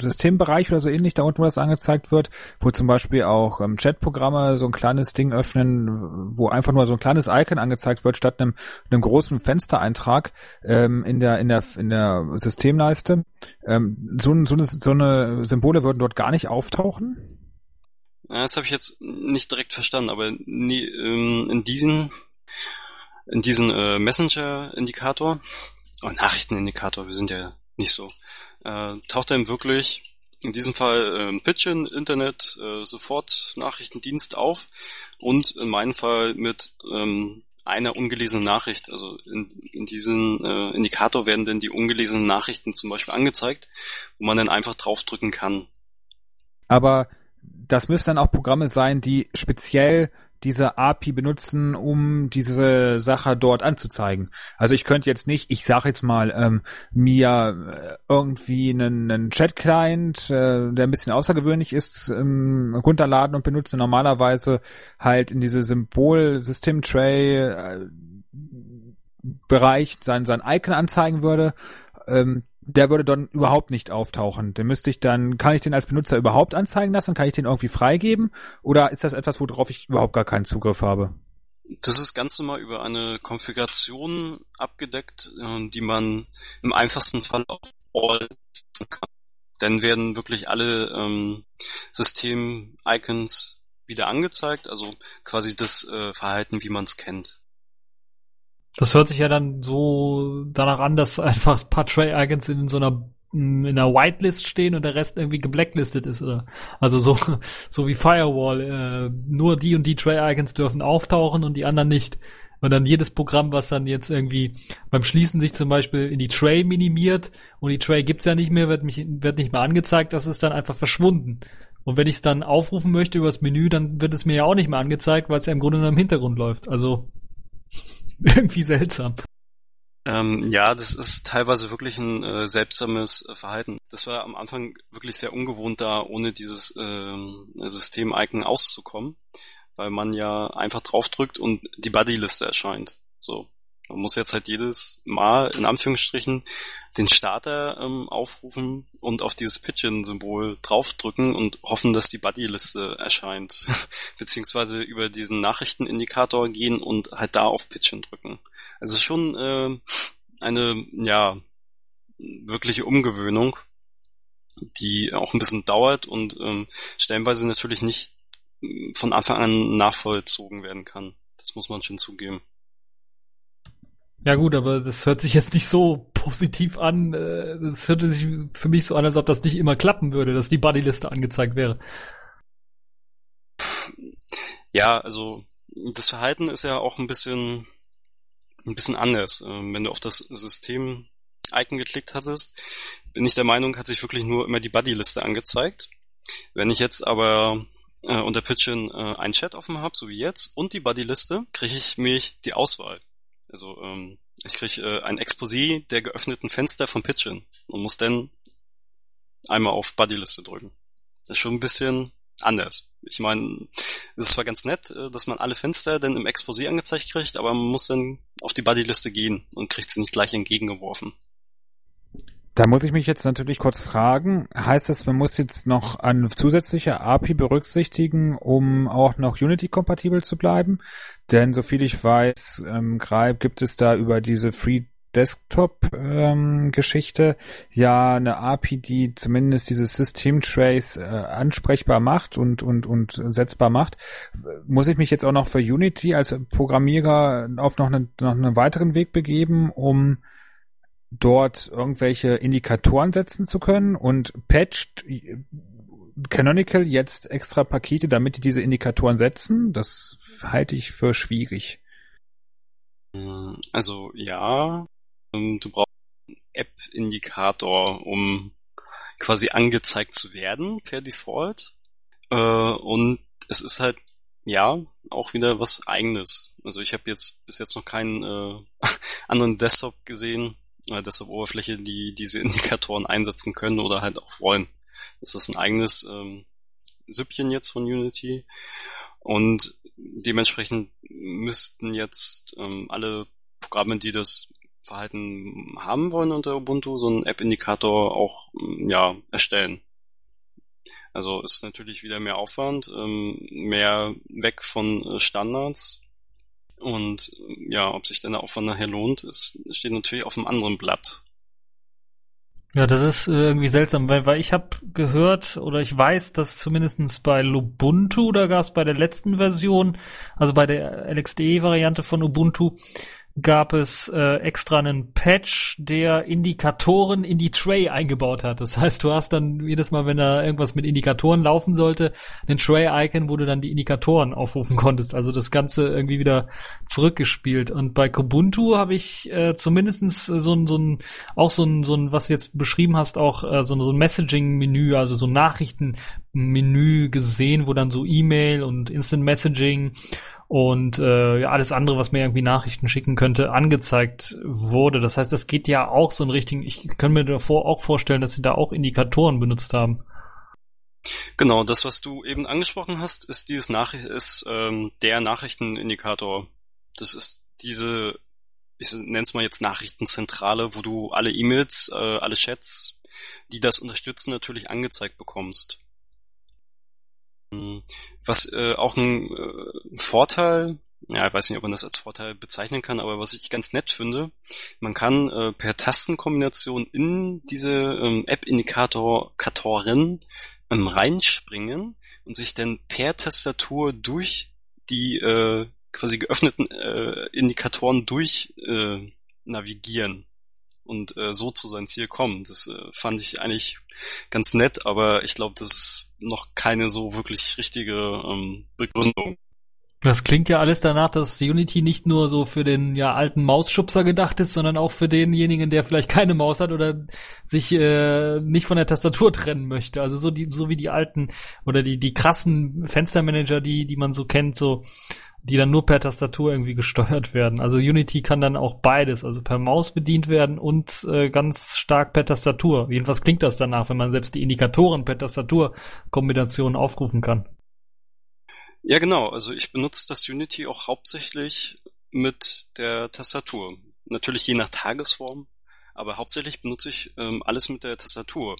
Systembereich oder so ähnlich, da unten wo das angezeigt wird, wo zum Beispiel auch ähm, Chatprogramme so ein kleines Ding öffnen, wo einfach nur so ein kleines Icon angezeigt wird statt einem, einem großen Fenstereintrag ähm, in der in der in der Systemleiste. Ähm, so, so, eine, so eine Symbole würden dort gar nicht auftauchen. Ja, das habe ich jetzt nicht direkt verstanden, aber nie, ähm, in diesen in diesen äh, Messenger-Indikator, oh, Nachrichtenindikator, wir sind ja nicht so, äh, taucht dann wirklich in diesem Fall äh, Pitchin, Internet, äh, sofort Nachrichtendienst auf und in meinem Fall mit ähm, einer ungelesenen Nachricht. Also in, in diesen äh, Indikator werden dann die ungelesenen Nachrichten zum Beispiel angezeigt, wo man dann einfach draufdrücken kann. Aber das müssen dann auch Programme sein, die speziell diese API benutzen, um diese Sache dort anzuzeigen. Also ich könnte jetzt nicht, ich sage jetzt mal, ähm, mir äh, irgendwie einen, einen Chat-Client, äh, der ein bisschen außergewöhnlich ist, ähm, runterladen und benutzen normalerweise halt in diese Symbol-System-Tray äh, sein, sein Icon anzeigen würde. Ähm, der würde dann überhaupt nicht auftauchen. Den müsste ich dann, kann ich den als Benutzer überhaupt anzeigen lassen? Kann ich den irgendwie freigeben? Oder ist das etwas, worauf ich überhaupt gar keinen Zugriff habe? Das ist ganz normal über eine Konfiguration abgedeckt, äh, die man im einfachsten Fall auf All kann. Dann werden wirklich alle ähm, System-Icons wieder angezeigt, also quasi das äh, Verhalten, wie man es kennt. Das hört sich ja dann so danach an, dass einfach ein paar Tray-Icons in so einer in einer Whitelist stehen und der Rest irgendwie geblacklistet ist, oder? Also so, so wie Firewall, äh, nur die und die Tray-Icons dürfen auftauchen und die anderen nicht. Und dann jedes Programm, was dann jetzt irgendwie beim Schließen sich zum Beispiel in die Tray minimiert und die Tray gibt's ja nicht mehr, wird, mich, wird nicht mehr angezeigt, das ist dann einfach verschwunden. Und wenn ich es dann aufrufen möchte übers Menü, dann wird es mir ja auch nicht mehr angezeigt, weil es ja im Grunde nur im Hintergrund läuft. Also irgendwie seltsam. Ähm, ja, das ist teilweise wirklich ein äh, seltsames äh, Verhalten. Das war am Anfang wirklich sehr ungewohnt, da ohne dieses äh, System-Icon auszukommen, weil man ja einfach draufdrückt und die Buddy-Liste erscheint. So. Man muss jetzt halt jedes Mal in Anführungsstrichen den Starter ähm, aufrufen und auf dieses Pigeon-Symbol draufdrücken und hoffen, dass die Buddy-Liste erscheint. Beziehungsweise über diesen Nachrichtenindikator gehen und halt da auf Pigeon drücken. Also schon äh, eine, ja, wirkliche Umgewöhnung, die auch ein bisschen dauert und ähm, stellenweise natürlich nicht von Anfang an nachvollzogen werden kann. Das muss man schon zugeben. Ja gut, aber das hört sich jetzt nicht so positiv an. Äh, das hörte sich für mich so an, als ob das nicht immer klappen würde, dass die Bodyliste angezeigt wäre. Ja, also das Verhalten ist ja auch ein bisschen ein bisschen anders. Ähm, wenn du auf das System Icon geklickt hattest, bin ich der Meinung, hat sich wirklich nur immer die Buddy-Liste angezeigt. Wenn ich jetzt aber äh, unter Pitchin äh, ein Chat offen habe, so wie jetzt, und die Buddy-Liste, kriege ich mich die Auswahl. Also ähm, ich kriege äh, ein Exposé der geöffneten Fenster von Pitchin und muss dann einmal auf Buddy-Liste drücken. Das ist schon ein bisschen anders. Ich meine, es ist zwar ganz nett, äh, dass man alle Fenster dann im Exposé angezeigt kriegt, aber man muss dann auf die Buddy-Liste gehen und kriegt sie nicht gleich entgegengeworfen. Da muss ich mich jetzt natürlich kurz fragen, heißt das, man muss jetzt noch eine zusätzliche API berücksichtigen, um auch noch Unity-kompatibel zu bleiben? Denn soviel ich weiß, ähm, Greib gibt es da über diese Free Desktop-Geschichte ähm, ja eine API, die zumindest dieses System Trace äh, ansprechbar macht und, und, und setzbar macht. Muss ich mich jetzt auch noch für Unity als Programmierer auf noch, eine, noch einen weiteren Weg begeben, um dort irgendwelche Indikatoren setzen zu können und patcht Canonical jetzt extra Pakete, damit die diese Indikatoren setzen? Das halte ich für schwierig. Also ja, ähm, du brauchst App-Indikator, um quasi angezeigt zu werden per Default. Äh, und es ist halt ja auch wieder was eigenes. Also ich habe jetzt bis jetzt noch keinen äh, anderen Desktop gesehen, äh, Desktop-Oberfläche, die diese Indikatoren einsetzen können oder halt auch wollen. Das ist ein eigenes ähm, Süppchen jetzt von Unity und dementsprechend müssten jetzt ähm, alle Programme, die das Verhalten haben wollen unter Ubuntu, so einen App-Indikator auch ja erstellen. Also ist natürlich wieder mehr Aufwand, ähm, mehr weg von äh, Standards, und ja, ob sich denn der Aufwand nachher lohnt, ist, steht natürlich auf einem anderen Blatt. Ja, das ist äh, irgendwie seltsam, weil, weil ich habe gehört oder ich weiß, dass zumindestens bei Lubuntu, da gab es bei der letzten Version, also bei der LXDE-Variante von Ubuntu, gab es äh, extra einen Patch, der Indikatoren in die Tray eingebaut hat. Das heißt, du hast dann jedes Mal, wenn da irgendwas mit Indikatoren laufen sollte, einen Tray-Icon, wo du dann die Indikatoren aufrufen konntest. Also das Ganze irgendwie wieder zurückgespielt. Und bei Kubuntu habe ich äh, zumindestens so ein, so ein, auch so ein, so ein, was du jetzt beschrieben hast, auch äh, so ein, so ein Messaging-Menü, also so ein Nachrichtenmenü gesehen, wo dann so E-Mail und Instant Messaging und äh, ja, alles andere, was mir irgendwie Nachrichten schicken könnte, angezeigt wurde. Das heißt, das geht ja auch so in Richtung, ich kann mir davor auch vorstellen, dass sie da auch Indikatoren benutzt haben. Genau, das, was du eben angesprochen hast, ist dieses Nachricht ist ähm, der Nachrichtenindikator. Das ist diese, ich nenne es mal jetzt Nachrichtenzentrale, wo du alle E-Mails, äh, alle Chats, die das unterstützen, natürlich angezeigt bekommst. Was äh, auch ein äh, Vorteil ja, ich weiß nicht, ob man das als Vorteil bezeichnen kann, aber was ich ganz nett finde, man kann äh, per Tastenkombination in diese ähm, App-Indikatoren ähm, reinspringen und sich dann per Tastatur durch die äh, quasi geöffneten äh, Indikatoren durch äh, navigieren und äh, so zu seinem Ziel kommen. Das äh, fand ich eigentlich ganz nett, aber ich glaube, das noch keine so wirklich richtige ähm, Begründung. Das klingt ja alles danach, dass Unity nicht nur so für den ja alten Mausschubser gedacht ist, sondern auch für denjenigen, der vielleicht keine Maus hat oder sich äh, nicht von der Tastatur trennen möchte. Also so die so wie die alten oder die die krassen Fenstermanager, die die man so kennt, so die dann nur per Tastatur irgendwie gesteuert werden. Also Unity kann dann auch beides, also per Maus bedient werden und äh, ganz stark per Tastatur. Jedenfalls klingt das danach, wenn man selbst die Indikatoren per Tastaturkombination aufrufen kann. Ja, genau. Also ich benutze das Unity auch hauptsächlich mit der Tastatur. Natürlich je nach Tagesform, aber hauptsächlich benutze ich ähm, alles mit der Tastatur.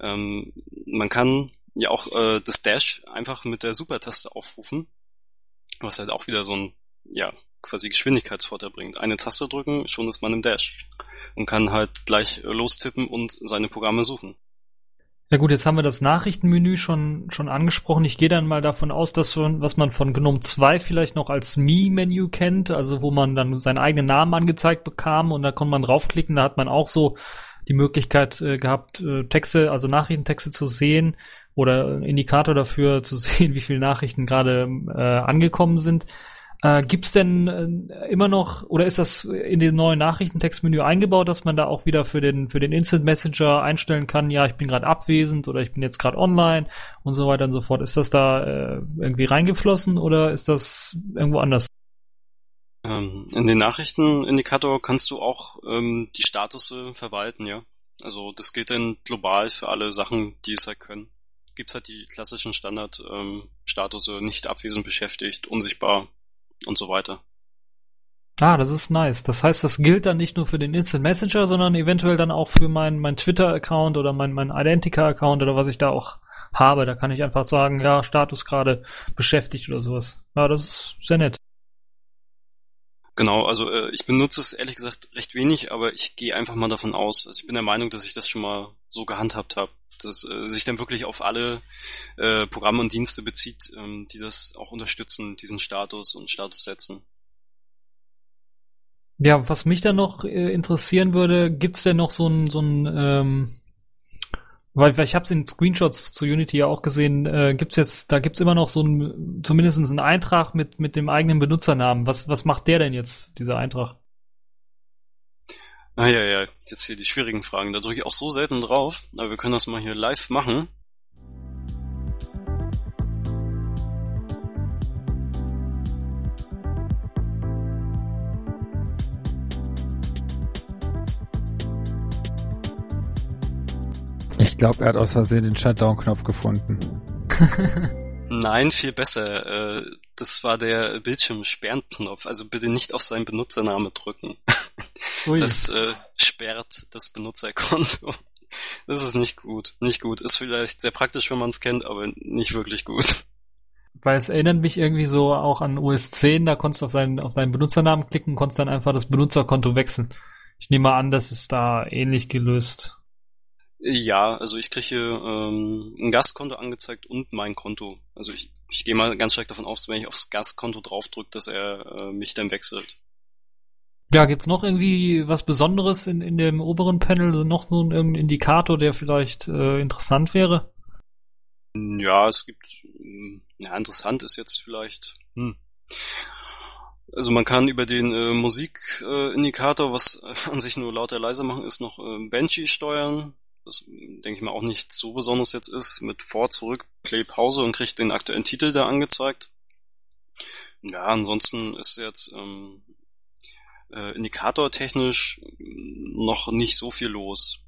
Ähm, man kann ja auch äh, das Dash einfach mit der Supertaste aufrufen, was halt auch wieder so ein, ja, quasi Geschwindigkeitsvorteil bringt. Eine Taste drücken, schon ist man im Dash und kann halt gleich äh, lostippen und seine Programme suchen. Ja gut, jetzt haben wir das Nachrichtenmenü schon, schon angesprochen. Ich gehe dann mal davon aus, dass schon, was man von GNOME 2 vielleicht noch als Me-Menü kennt, also wo man dann seinen eigenen Namen angezeigt bekam und da konnte man draufklicken, da hat man auch so die Möglichkeit äh, gehabt, äh, Texte, also Nachrichtentexte zu sehen oder Indikator dafür zu sehen, wie viele Nachrichten gerade äh, angekommen sind. Äh, Gibt denn äh, immer noch, oder ist das in dem neuen Nachrichtentextmenü eingebaut, dass man da auch wieder für den, für den Instant Messenger einstellen kann, ja, ich bin gerade abwesend oder ich bin jetzt gerade online und so weiter und so fort. Ist das da äh, irgendwie reingeflossen oder ist das irgendwo anders? Ähm, in den Nachrichtenindikator kannst du auch ähm, die Statusse verwalten, ja. Also das gilt dann global für alle Sachen, die es halt können. Gibt's halt die klassischen Standard-Statusse, ähm, nicht abwesend beschäftigt, unsichtbar, und so weiter. Ah, das ist nice. Das heißt, das gilt dann nicht nur für den Instant Messenger, sondern eventuell dann auch für meinen mein Twitter-Account oder mein, mein Identica-Account oder was ich da auch habe. Da kann ich einfach sagen, ja, Status gerade beschäftigt oder sowas. Ja, das ist sehr nett. Genau, also äh, ich benutze es ehrlich gesagt recht wenig, aber ich gehe einfach mal davon aus. Also ich bin der Meinung, dass ich das schon mal so gehandhabt habe, dass äh, sich dann wirklich auf alle äh, Programme und Dienste bezieht, ähm, die das auch unterstützen, diesen Status und Status setzen. Ja, was mich dann noch äh, interessieren würde, gibt's denn noch so ein, so ein ähm, weil, weil ich habe es in Screenshots zu Unity ja auch gesehen, äh, gibt's jetzt, da gibt's immer noch so ein, zumindest einen Eintrag mit, mit dem eigenen Benutzernamen. Was, was macht der denn jetzt, dieser Eintrag? Ah ja, ja, jetzt hier die schwierigen Fragen. Da drücke ich auch so selten drauf, aber wir können das mal hier live machen. Ich glaube, er hat aus Versehen den Shutdown-Knopf gefunden. Nein, viel besser. Äh, das war der Bildschirmsperrenknopf. Also bitte nicht auf seinen Benutzername drücken. Ui. Das äh, sperrt das Benutzerkonto. Das ist nicht gut. Nicht gut. Ist vielleicht sehr praktisch, wenn man es kennt, aber nicht wirklich gut. Weil es erinnert mich irgendwie so auch an OS 10, da konntest du auf, seinen, auf deinen Benutzernamen klicken, konntest dann einfach das Benutzerkonto wechseln. Ich nehme an, das ist da ähnlich gelöst. Ja, also ich kriege ähm, ein Gastkonto angezeigt und mein Konto. Also ich, ich gehe mal ganz stark davon aus, wenn ich aufs Gastkonto draufdrücke, dass er äh, mich dann wechselt. Ja, gibt's noch irgendwie was Besonderes in, in dem oberen Panel, noch so ein Indikator, der vielleicht äh, interessant wäre? Ja, es gibt, ja, interessant ist jetzt vielleicht, hm. Also man kann über den äh, Musikindikator, äh, was an sich nur lauter leiser machen ist, noch äh, Banshee steuern das denke ich mal auch nicht so besonders jetzt ist, mit vor, zurück, Play, Pause und kriegt den aktuellen Titel da angezeigt. Ja, ansonsten ist jetzt ähm, äh, indikatortechnisch noch nicht so viel los.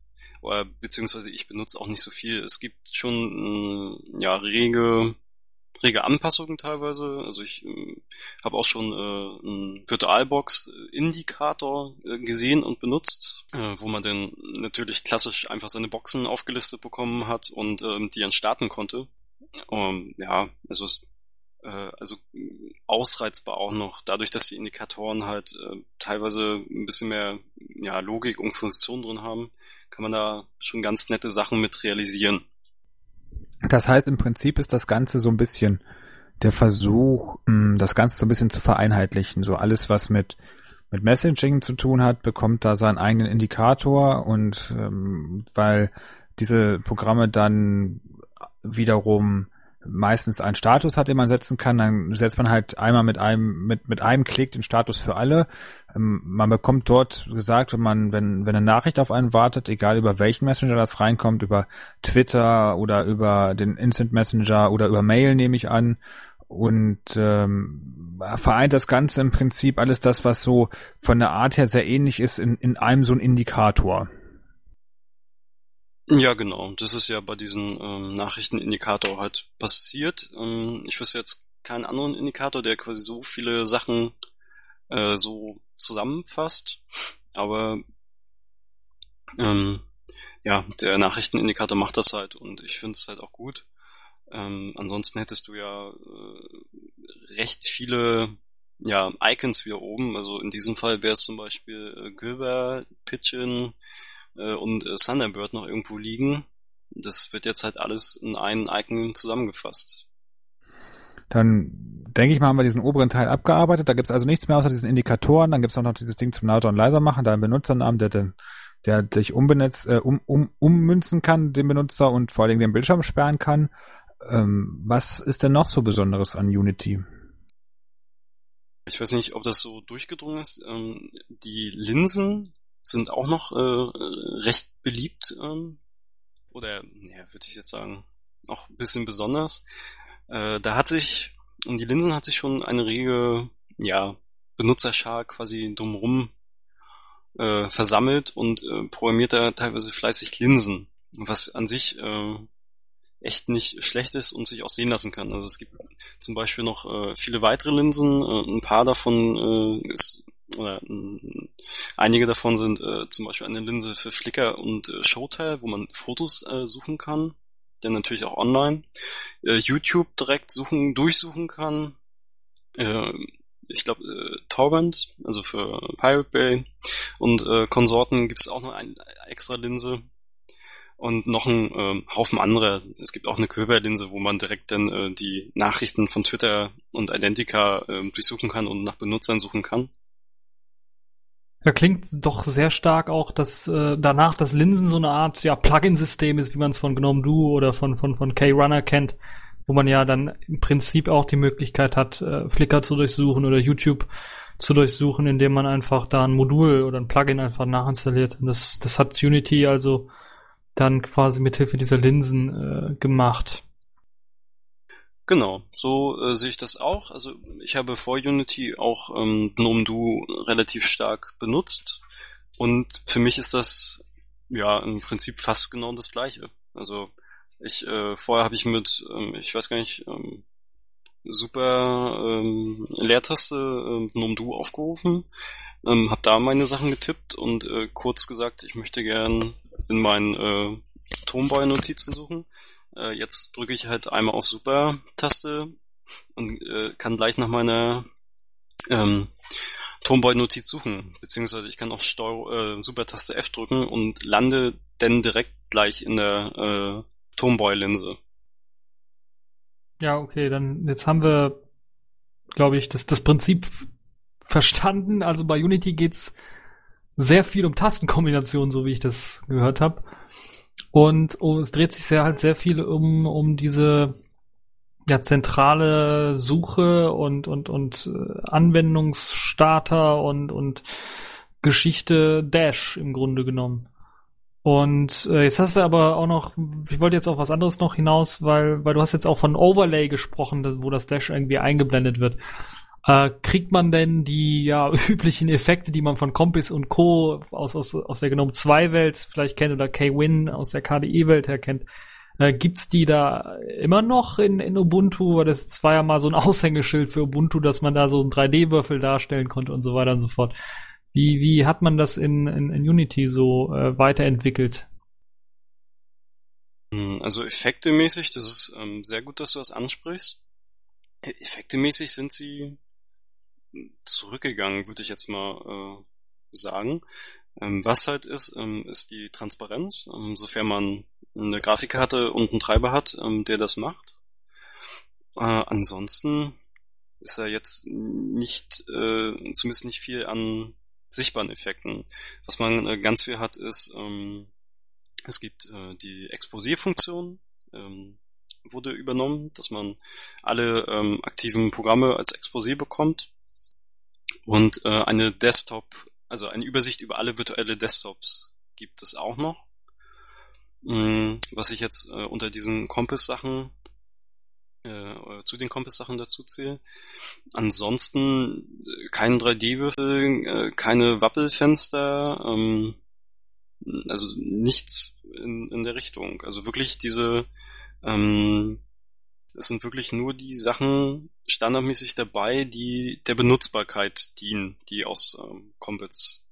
Oder, beziehungsweise ich benutze auch nicht so viel. Es gibt schon äh, ja rege rege Anpassungen teilweise. Also ich äh, habe auch schon äh, einen Virtualbox-Indikator äh, gesehen und benutzt, äh, wo man dann natürlich klassisch einfach seine Boxen aufgelistet bekommen hat und ähm, die dann starten konnte. Um, ja, also es äh, also ausreizbar auch noch, dadurch, dass die Indikatoren halt äh, teilweise ein bisschen mehr ja, Logik und Funktion drin haben, kann man da schon ganz nette Sachen mit realisieren. Das heißt, im Prinzip ist das Ganze so ein bisschen der Versuch, hm, das Ganze so ein bisschen zu vereinheitlichen. So alles, was mit mit Messaging zu tun hat, bekommt da seinen eigenen Indikator und ähm, weil diese Programme dann wiederum meistens einen Status hat, den man setzen kann, dann setzt man halt einmal mit einem mit mit einem Klick den Status für alle. Ähm, man bekommt dort gesagt, wenn man wenn wenn eine Nachricht auf einen wartet, egal über welchen Messenger das reinkommt, über Twitter oder über den Instant Messenger oder über Mail nehme ich an und ähm, vereint das Ganze im Prinzip alles das, was so von der Art her sehr ähnlich ist, in, in einem so ein Indikator. Ja, genau. Das ist ja bei diesem ähm, Nachrichtenindikator halt passiert. Ähm, ich wüsste jetzt keinen anderen Indikator, der quasi so viele Sachen äh, so zusammenfasst. Aber ähm, ja, der Nachrichtenindikator macht das halt und ich finde es halt auch gut. Ähm, ansonsten hättest du ja äh, recht viele ja, Icons wieder oben. Also in diesem Fall wäre es zum Beispiel äh, Gilbert, Pigeon, äh, und äh, Thunderbird noch irgendwo liegen. Das wird jetzt halt alles in einen Icon zusammengefasst. Dann denke ich mal, haben wir diesen oberen Teil abgearbeitet. Da gibt es also nichts mehr außer diesen Indikatoren. Dann gibt es auch noch dieses Ding zum lauter und leiser machen, da ein Benutzernamen, der, der, der dich umbenetzt, äh, um, um, ummünzen kann, den Benutzer und vor allen Dingen den Bildschirm sperren kann. Ähm, was ist denn noch so Besonderes an Unity? Ich weiß nicht, ob das so durchgedrungen ist. Ähm, die Linsen, sind auch noch äh, recht beliebt ähm, oder ja, würde ich jetzt sagen auch ein bisschen besonders. Äh, da hat sich um die Linsen hat sich schon eine rege ja Benutzerschar quasi drumherum äh, versammelt und äh, programmiert da teilweise fleißig Linsen, was an sich äh, echt nicht schlecht ist und sich auch sehen lassen kann. Also es gibt zum Beispiel noch äh, viele weitere Linsen, äh, ein paar davon äh, ist oder äh, einige davon sind äh, zum Beispiel eine Linse für Flickr und äh, Showtime, wo man Fotos äh, suchen kann, denn natürlich auch online. Äh, YouTube direkt suchen, durchsuchen kann. Äh, ich glaube, äh, Torrent, also für Pirate Bay und äh, Konsorten gibt es auch noch eine extra Linse und noch ein äh, Haufen anderer. Es gibt auch eine Köber-Linse, wo man direkt dann äh, die Nachrichten von Twitter und Identica äh, durchsuchen kann und nach Benutzern suchen kann. Ja, klingt doch sehr stark auch, dass äh, danach das Linsen so eine Art ja, Plugin-System ist, wie man es von GNOME Duo oder von, von, von K-Runner kennt, wo man ja dann im Prinzip auch die Möglichkeit hat, äh, Flickr zu durchsuchen oder YouTube zu durchsuchen, indem man einfach da ein Modul oder ein Plugin einfach nachinstalliert. Und das, das hat Unity also dann quasi mit Hilfe dieser Linsen äh, gemacht. Genau, so äh, sehe ich das auch. Also ich habe vor Unity auch ähm, GNOME Do relativ stark benutzt und für mich ist das ja im Prinzip fast genau das gleiche. Also ich äh, vorher habe ich mit, ähm, ich weiß gar nicht, ähm, super ähm, Leertaste äh, GNOME Do aufgerufen, ähm, habe da meine Sachen getippt und äh, kurz gesagt, ich möchte gern in meinen äh, Tonboy-Notizen suchen äh, jetzt drücke ich halt einmal auf Super-Taste und äh, kann gleich nach meiner ähm, Tomboy-Notiz suchen, beziehungsweise ich kann auch Steuer, äh, Super-Taste F drücken und lande dann direkt gleich in der äh, Tomboy-Linse. Ja, okay, dann jetzt haben wir, glaube ich, das, das Prinzip verstanden. Also bei Unity geht's sehr viel um Tastenkombinationen, so wie ich das gehört habe. Und oh, es dreht sich sehr halt sehr viel um, um diese ja, zentrale Suche und, und, und äh, Anwendungsstarter und, und Geschichte Dash im Grunde genommen. Und äh, jetzt hast du aber auch noch, ich wollte jetzt auf was anderes noch hinaus, weil, weil du hast jetzt auch von Overlay gesprochen, wo das Dash irgendwie eingeblendet wird. Äh, kriegt man denn die ja, üblichen Effekte, die man von Compis und Co. aus, aus, aus der Gnome 2 Welt vielleicht kennt oder K-Win aus der KDE-Welt her kennt, äh, gibt's die da immer noch in, in Ubuntu? Weil das war ja mal so ein Aushängeschild für Ubuntu, dass man da so einen 3D-Würfel darstellen konnte und so weiter und so fort. Wie, wie hat man das in, in, in Unity so äh, weiterentwickelt? Hm, also effektemäßig, das ist ähm, sehr gut, dass du das ansprichst. Effektemäßig sind sie zurückgegangen, würde ich jetzt mal äh, sagen. Ähm, was halt ist, ähm, ist die Transparenz, ähm, sofern man eine Grafikkarte und einen Treiber hat, ähm, der das macht. Äh, ansonsten ist er jetzt nicht, äh, zumindest nicht viel an sichtbaren Effekten. Was man äh, ganz viel hat, ist, ähm, es gibt äh, die Exposé-Funktion, ähm, wurde übernommen, dass man alle aktiven Programme als Exposé bekommt und äh, eine Desktop, also eine Übersicht über alle virtuelle Desktops gibt es auch noch. Ähm, was ich jetzt äh, unter diesen Compass-Sachen äh, zu den Compass-Sachen dazu zähle. Ansonsten äh, kein 3D-Würfel, äh, keine Wappelfenster, ähm, also nichts in, in der Richtung. Also wirklich diese, ähm, es sind wirklich nur die Sachen standardmäßig dabei, die der Benutzbarkeit dienen, die aus ähm, Compets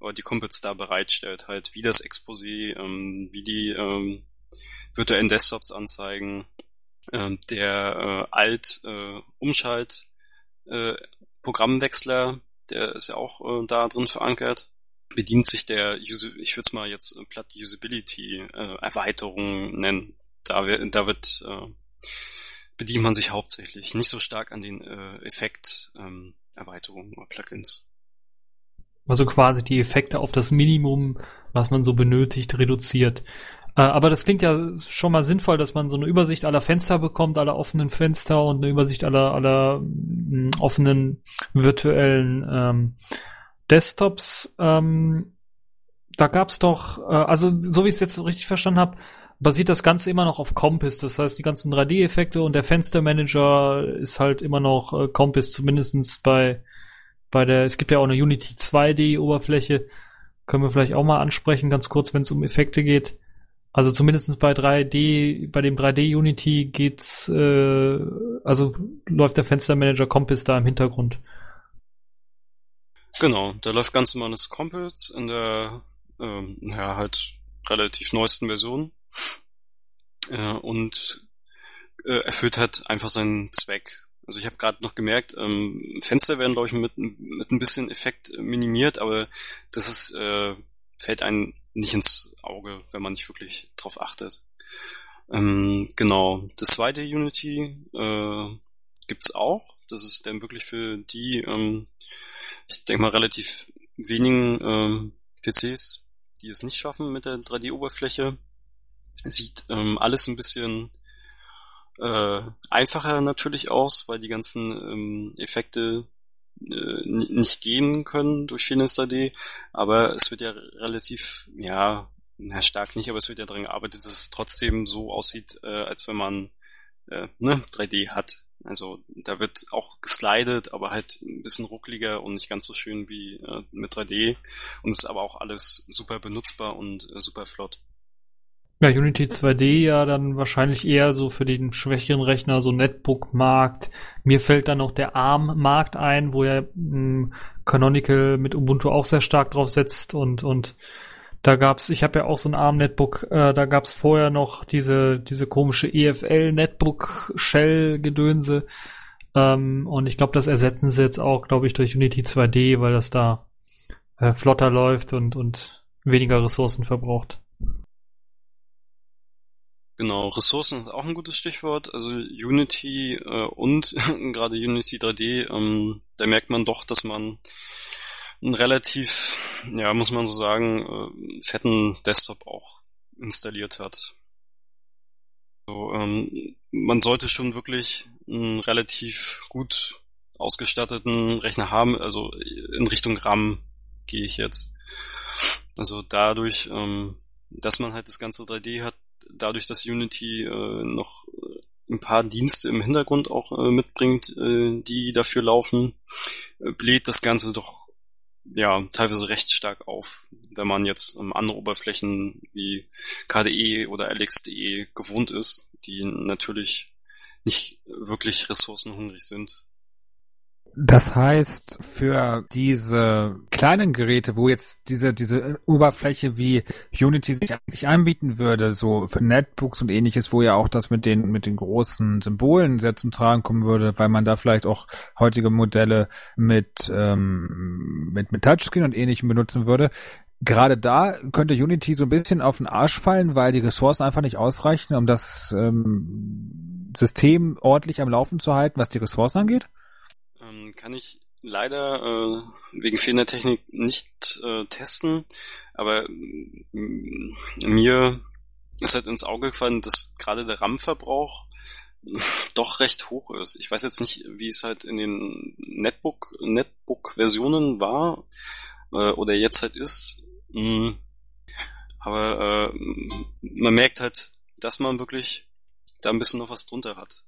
oder die Compets da bereitstellt, halt wie das Exposé, ähm, wie die ähm, virtuellen Desktops anzeigen, ähm, der äh, Alt äh, Umschalt äh, Programmwechsler, der ist ja auch äh, da drin verankert, bedient sich der, User, ich würde es mal jetzt äh, platt Usability äh, Erweiterung nennen. Da, da wird äh, bedient man sich hauptsächlich nicht so stark an den äh, Effekt ähm, oder Plugins. Also quasi die Effekte auf das Minimum, was man so benötigt, reduziert. Äh, aber das klingt ja schon mal sinnvoll, dass man so eine Übersicht aller Fenster bekommt, aller offenen Fenster und eine Übersicht aller, aller mh, mm, offenen virtuellen ähm, Desktops. Ähm, da gab's doch, äh, also so wie ich es jetzt richtig verstanden habe, basiert das Ganze immer noch auf Compass. Das heißt, die ganzen 3D-Effekte und der Fenstermanager ist halt immer noch äh, Compass, zumindestens bei, bei der, es gibt ja auch eine Unity 2D-Oberfläche. Können wir vielleicht auch mal ansprechen, ganz kurz, wenn es um Effekte geht. Also zumindest bei 3D, bei dem 3D Unity geht's, äh, also läuft der Fenstermanager Compass da im Hintergrund. Genau, da läuft ganz normales Compass in der, ähm, ja, halt relativ neuesten Version. Äh, und äh, erfüllt halt einfach seinen Zweck. Also ich habe gerade noch gemerkt, ähm, Fenster werden, glaube ich, mit, mit ein bisschen Effekt minimiert, aber das ist, äh, fällt einem nicht ins Auge, wenn man nicht wirklich drauf achtet. Ähm, genau. Das zweite Unity äh, gibt's auch. Das ist dann wirklich für die, ähm, ich denke mal, relativ wenigen ähm, PCs, die es nicht schaffen mit der 3D-Oberfläche. Sieht ähm, alles ein bisschen äh, einfacher natürlich aus, weil die ganzen ähm, Effekte äh, nicht gehen können durch Finest 3D, aber es wird ja relativ, ja, na, stark nicht, aber es wird ja daran gearbeitet, dass es trotzdem so aussieht, äh, als wenn man äh, ne, 3D hat. Also da wird auch geslidet, aber halt ein bisschen ruckliger und nicht ganz so schön wie äh, mit 3D. Und es ist aber auch alles super benutzbar und äh, super flott. Ja, Unity 2D ja dann wahrscheinlich eher so für den schwächeren Rechner, so Netbook-Markt. Mir fällt dann noch der ARM-Markt ein, wo ja hm, Canonical mit Ubuntu auch sehr stark drauf setzt und, und da gab's, ich habe ja auch so ein ARM-Netbook, äh, da gab's vorher noch diese, diese komische EFL-Netbook-Shell-Gedönse. Ähm, und ich glaube, das ersetzen sie jetzt auch, glaube ich, durch Unity 2D, weil das da äh, flotter läuft und, und weniger Ressourcen verbraucht. Genau, Ressourcen ist auch ein gutes Stichwort. Also Unity äh, und gerade Unity 3D, ähm, da merkt man doch, dass man einen relativ, ja, muss man so sagen, äh, fetten Desktop auch installiert hat. So, ähm, man sollte schon wirklich einen relativ gut ausgestatteten Rechner haben, also in Richtung RAM gehe ich jetzt. Also dadurch, ähm, dass man halt das ganze 3D hat, dadurch, dass Unity äh, noch äh, ein paar Dienste im Hintergrund auch äh, mitbringt, äh, die dafür laufen, äh, bläht das Ganze doch ja teilweise recht stark auf, wenn man jetzt ähm, andere Oberflächen wie KDE oder LXDE gewohnt ist, die natürlich nicht wirklich ressourcenhungrig sind. Das heißt, für diese kleinen Geräte, wo jetzt diese, diese Oberfläche wie Unity sich eigentlich anbieten würde, so für Netbooks und ähnliches, wo ja auch das mit den, mit den großen Symbolen sehr zum Tragen kommen würde, weil man da vielleicht auch heutige Modelle mit, ähm, mit, mit Touchscreen und ähnlichem benutzen würde. Gerade da könnte Unity so ein bisschen auf den Arsch fallen, weil die Ressourcen einfach nicht ausreichen, um das ähm, System ordentlich am Laufen zu halten, was die Ressourcen angeht? Ähm, kann ich leider äh, wegen fehlender Technik nicht äh, testen, aber mm, mir ist halt ins Auge gefallen, dass gerade der RAM-Verbrauch doch recht hoch ist. Ich weiß jetzt nicht, wie es halt in den Netbook Netbook Versionen war äh, oder jetzt halt ist. Mm, aber äh, man merkt halt, dass man wirklich da ein bisschen noch was drunter hat.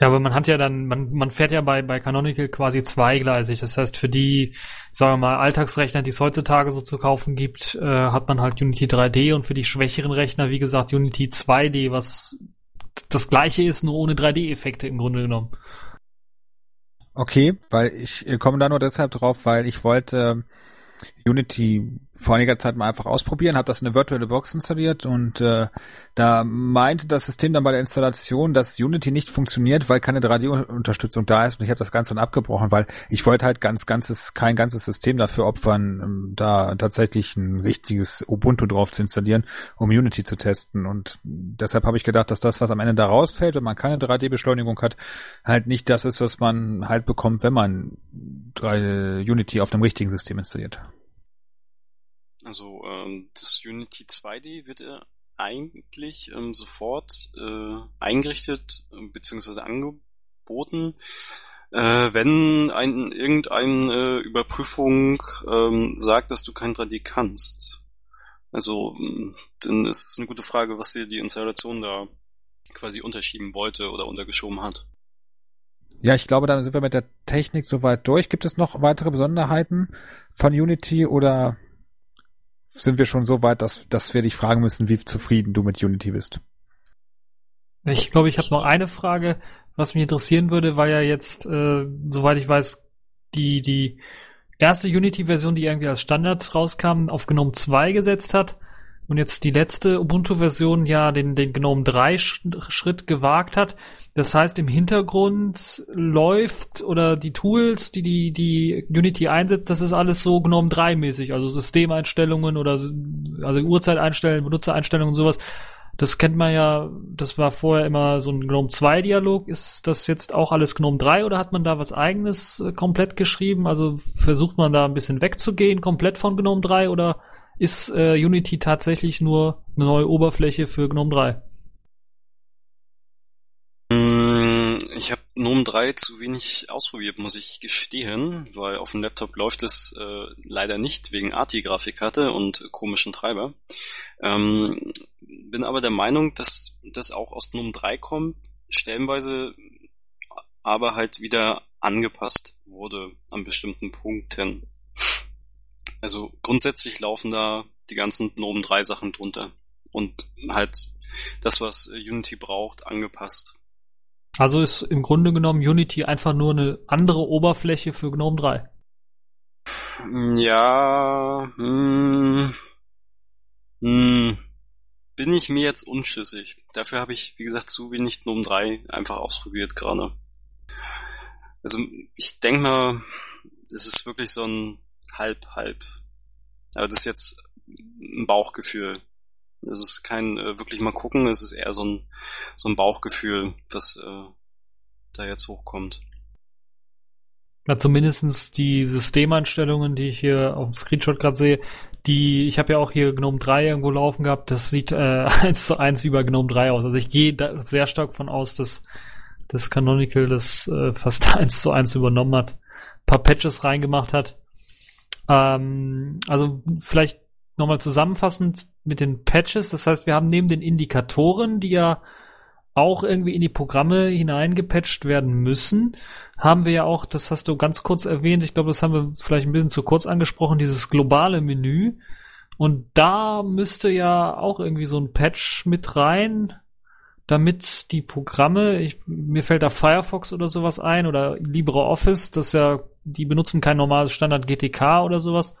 Ja, aber man hat ja dann, man, man fährt ja bei, bei Canonical quasi zweigleisig. Das heißt, für die, sagen wir mal, Alltagsrechner, die es heutzutage so zu kaufen gibt, äh, hat man halt Unity 3D und für die schwächeren Rechner, wie gesagt, Unity 2D, was das gleiche ist, nur ohne 3D-Effekte im Grunde genommen. Okay, weil ich komme da nur deshalb drauf, weil ich wollte Unity vor einiger Zeit mal einfach ausprobieren, habe das in eine virtuelle Box installiert und äh, da meinte das System dann bei der Installation, dass Unity nicht funktioniert, weil keine 3D-Unterstützung da ist und ich habe das Ganze dann abgebrochen, weil ich wollte halt ganz ganzes kein ganzes System dafür opfern, um da tatsächlich ein richtiges Ubuntu drauf zu installieren, um Unity zu testen und deshalb habe ich gedacht, dass das, was am Ende da rausfällt, wenn man keine 3D-Beschleunigung hat, halt nicht das ist, was man halt bekommt, wenn man 3 Unity auf einem richtigen System installiert. Also ähm, das Unity 2D wird ja eigentlich ähm, sofort äh, eingerichtet äh, bzw. angeboten, äh, wenn ein irgendeine Überprüfung ähm, sagt, dass du kein 3D kannst. Also ähm, dann ist es eine gute Frage, was dir die Installation da quasi unterschieben wollte oder untergeschoben hat. Ja, ich glaube, dann sind wir mit der Technik soweit durch. Gibt es noch weitere Besonderheiten von Unity oder sind wir schon so weit, dass, dass wir dich fragen müssen, wie zufrieden du mit Unity bist. Ich glaube, ich habe noch eine Frage, was mich interessieren würde, weil ja jetzt, äh, soweit ich weiß, die, die erste Unity-Version, die irgendwie als Standard rauskam, auf GNOME 2 gesetzt hat und jetzt die letzte Ubuntu-Version ja den, den GNOME 3 Schritt gewagt hat. Das heißt, im Hintergrund läuft oder die Tools, die die, die Unity einsetzt, das ist alles so GNOME 3 mäßig, also Systemeinstellungen oder also Uhrzeiteinstellungen, Benutzereinstellungen und sowas. Das kennt man ja, das war vorher immer so ein GNOME 2 Dialog. Ist das jetzt auch alles GNOME 3 oder hat man da was eigenes äh, komplett geschrieben? Also versucht man da ein bisschen wegzugehen, komplett von GNOME 3 oder ist äh, Unity tatsächlich nur eine neue Oberfläche für GNOME 3? Mm, ich habe GNOME 3 zu wenig ausprobiert, muss ich gestehen, weil auf dem Laptop läuft es äh, leider nicht wegen ARTI-Grafikkarte und komischen Treiber. Ähm, bin aber der Meinung, dass das auch aus GNOME 3 kommt, stellenweise aber halt wieder angepasst wurde an bestimmten Punkten. Also grundsätzlich laufen da die ganzen GNOME 3 Sachen drunter. Und halt das, was Unity braucht, angepasst. Also ist im Grunde genommen Unity einfach nur eine andere Oberfläche für GNOME 3. Ja, hm, hm, bin ich mir jetzt unschlüssig. Dafür habe ich, wie gesagt, zu wenig GNOME 3 einfach ausprobiert gerade. Also ich denke mal, es ist wirklich so ein halb, halb. Aber das ist jetzt ein Bauchgefühl. Es ist kein äh, wirklich mal gucken, es ist eher so ein, so ein Bauchgefühl, was äh, da jetzt hochkommt. Ja, zumindestens die Systemeinstellungen, die ich hier auf dem Screenshot gerade sehe, die, ich habe ja auch hier GNOME 3 irgendwo laufen gehabt, das sieht äh, eins zu eins wie bei GNOME 3 aus. Also ich gehe da sehr stark von aus, dass das Canonical das äh, fast eins zu eins übernommen hat, paar Patches reingemacht hat ähm, also vielleicht nochmal zusammenfassend mit den Patches. Das heißt, wir haben neben den Indikatoren, die ja auch irgendwie in die Programme hineingepatcht werden müssen, haben wir ja auch, das hast du ganz kurz erwähnt, ich glaube, das haben wir vielleicht ein bisschen zu kurz angesprochen, dieses globale Menü. Und da müsste ja auch irgendwie so ein Patch mit rein, damit die Programme, ich, mir fällt da Firefox oder sowas ein oder LibreOffice, das ja, die benutzen kein normales Standard GTK oder sowas.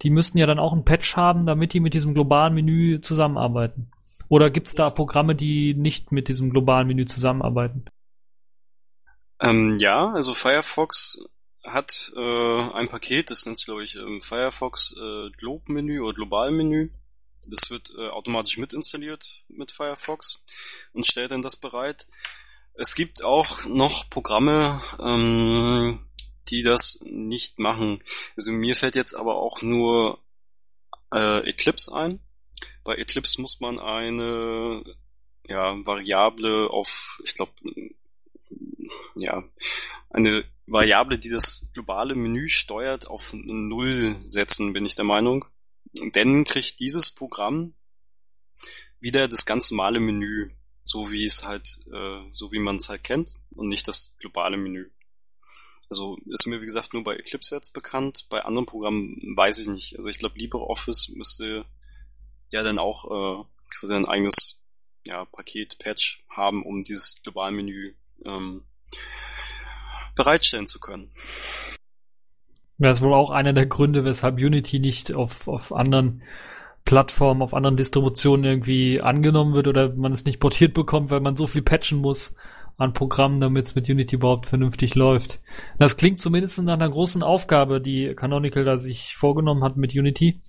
Die müssten ja dann auch ein Patch haben, damit die mit diesem globalen Menü zusammenarbeiten. Oder gibt's da Programme, die nicht mit diesem globalen Menü zusammenarbeiten? Ähm, ja, also Firefox hat äh, ein Paket, das nennt sich, glaube ich, ähm, Firefox äh, Globe-Menü oder Global-Menü. Das wird äh, automatisch mitinstalliert mit Firefox und stellt dann das bereit. Es gibt auch noch Programme, ähm, die das nicht machen. Also mir fällt jetzt aber auch nur äh, Eclipse ein. Bei Eclipse muss man eine ja, Variable auf, ich glaube, ja, eine Variable, die das globale Menü steuert, auf Null setzen, bin ich der Meinung. Denn kriegt dieses Programm wieder das ganz normale Menü, so wie es halt, äh, so wie man es halt kennt und nicht das globale Menü. Also ist mir wie gesagt nur bei Eclipse jetzt bekannt, bei anderen Programmen weiß ich nicht. Also ich glaube LibreOffice müsste ja dann auch äh, quasi ein eigenes ja, Paket, Patch haben, um dieses globale Menü ähm, bereitstellen zu können. Das ist wohl auch einer der Gründe, weshalb Unity nicht auf, auf anderen Plattformen, auf anderen Distributionen irgendwie angenommen wird oder man es nicht portiert bekommt, weil man so viel patchen muss an Programmen, damit es mit Unity überhaupt vernünftig läuft. Das klingt zumindest nach einer großen Aufgabe, die Canonical da sich vorgenommen hat mit Unity.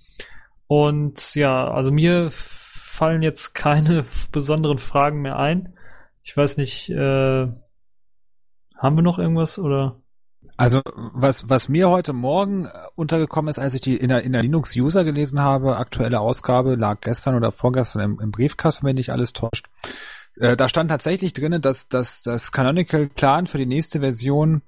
Und ja, also mir fallen jetzt keine besonderen Fragen mehr ein. Ich weiß nicht, äh, haben wir noch irgendwas oder? Also was was mir heute Morgen äh, untergekommen ist, als ich die in der, in der Linux User gelesen habe, aktuelle Ausgabe lag gestern oder vorgestern im, im Briefkasten, wenn nicht alles täuscht. Äh, da stand tatsächlich drinnen, dass, dass das Canonical Plan für die nächste Version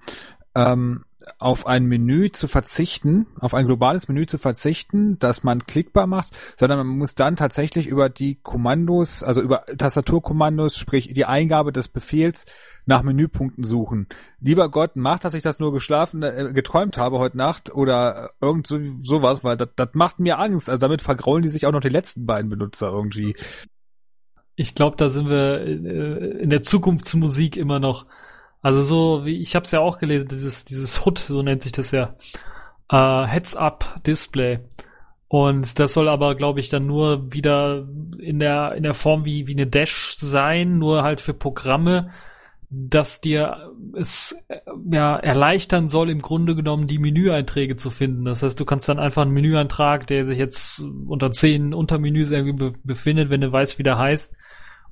ähm, auf ein Menü zu verzichten, auf ein globales Menü zu verzichten, das man klickbar macht, sondern man muss dann tatsächlich über die Kommandos, also über Tastaturkommandos, sprich die Eingabe des Befehls nach Menüpunkten suchen. Lieber Gott, macht, dass ich das nur geschlafen, äh, geträumt habe heute Nacht oder irgend so, sowas, weil das, das macht mir Angst. Also damit vergraulen die sich auch noch die letzten beiden Benutzer irgendwie. Ich glaube, da sind wir äh, in der Zukunftsmusik immer noch also so wie ich habe es ja auch gelesen, dieses dieses HUD, so nennt sich das ja, äh, Heads-up Display. Und das soll aber, glaube ich, dann nur wieder in der in der Form wie wie eine Dash sein, nur halt für Programme, dass dir es äh, ja erleichtern soll, im Grunde genommen die Menüeinträge zu finden. Das heißt, du kannst dann einfach einen Menüantrag, der sich jetzt unter zehn Untermenüs irgendwie be befindet, wenn du weißt, wie der heißt,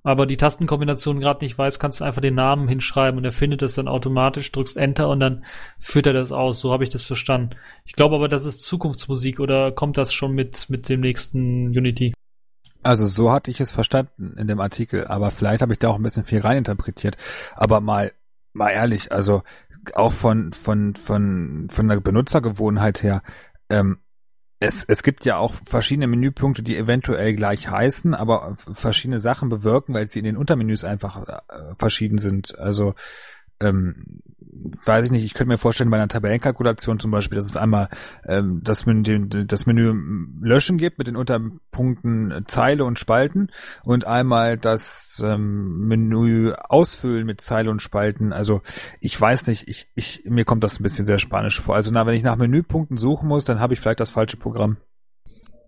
aber die Tastenkombination gerade nicht weiß, kannst du einfach den Namen hinschreiben und er findet es dann automatisch, drückst Enter und dann führt er das aus. So habe ich das verstanden. Ich glaube aber, das ist Zukunftsmusik oder kommt das schon mit, mit dem nächsten Unity? Also so hatte ich es verstanden in dem Artikel, aber vielleicht habe ich da auch ein bisschen viel reininterpretiert. Aber mal, mal ehrlich, also auch von, von, von, von der Benutzergewohnheit her, ähm, es, es gibt ja auch verschiedene Menüpunkte, die eventuell gleich heißen, aber verschiedene Sachen bewirken, weil sie in den Untermenüs einfach äh, verschieden sind. Also ähm, weiß ich nicht, ich könnte mir vorstellen, bei einer Tabellenkalkulation zum Beispiel, dass es einmal ähm, das, Menü, das Menü Löschen gibt mit den Unterpunkten Zeile und Spalten und einmal das ähm, Menü Ausfüllen mit Zeile und Spalten. Also ich weiß nicht, ich, ich, mir kommt das ein bisschen sehr spanisch vor. Also na, wenn ich nach Menüpunkten suchen muss, dann habe ich vielleicht das falsche Programm.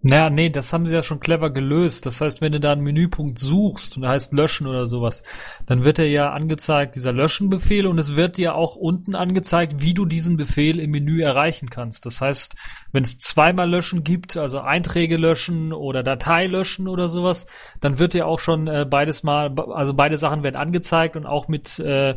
Naja, nee, das haben sie ja schon clever gelöst. Das heißt, wenn du da einen Menüpunkt suchst und da heißt löschen oder sowas, dann wird er ja angezeigt, dieser Löschen-Befehl und es wird dir auch unten angezeigt, wie du diesen Befehl im Menü erreichen kannst. Das heißt, wenn es zweimal löschen gibt, also Einträge löschen oder Datei löschen oder sowas, dann wird dir auch schon äh, beides mal, also beide Sachen werden angezeigt und auch mit äh,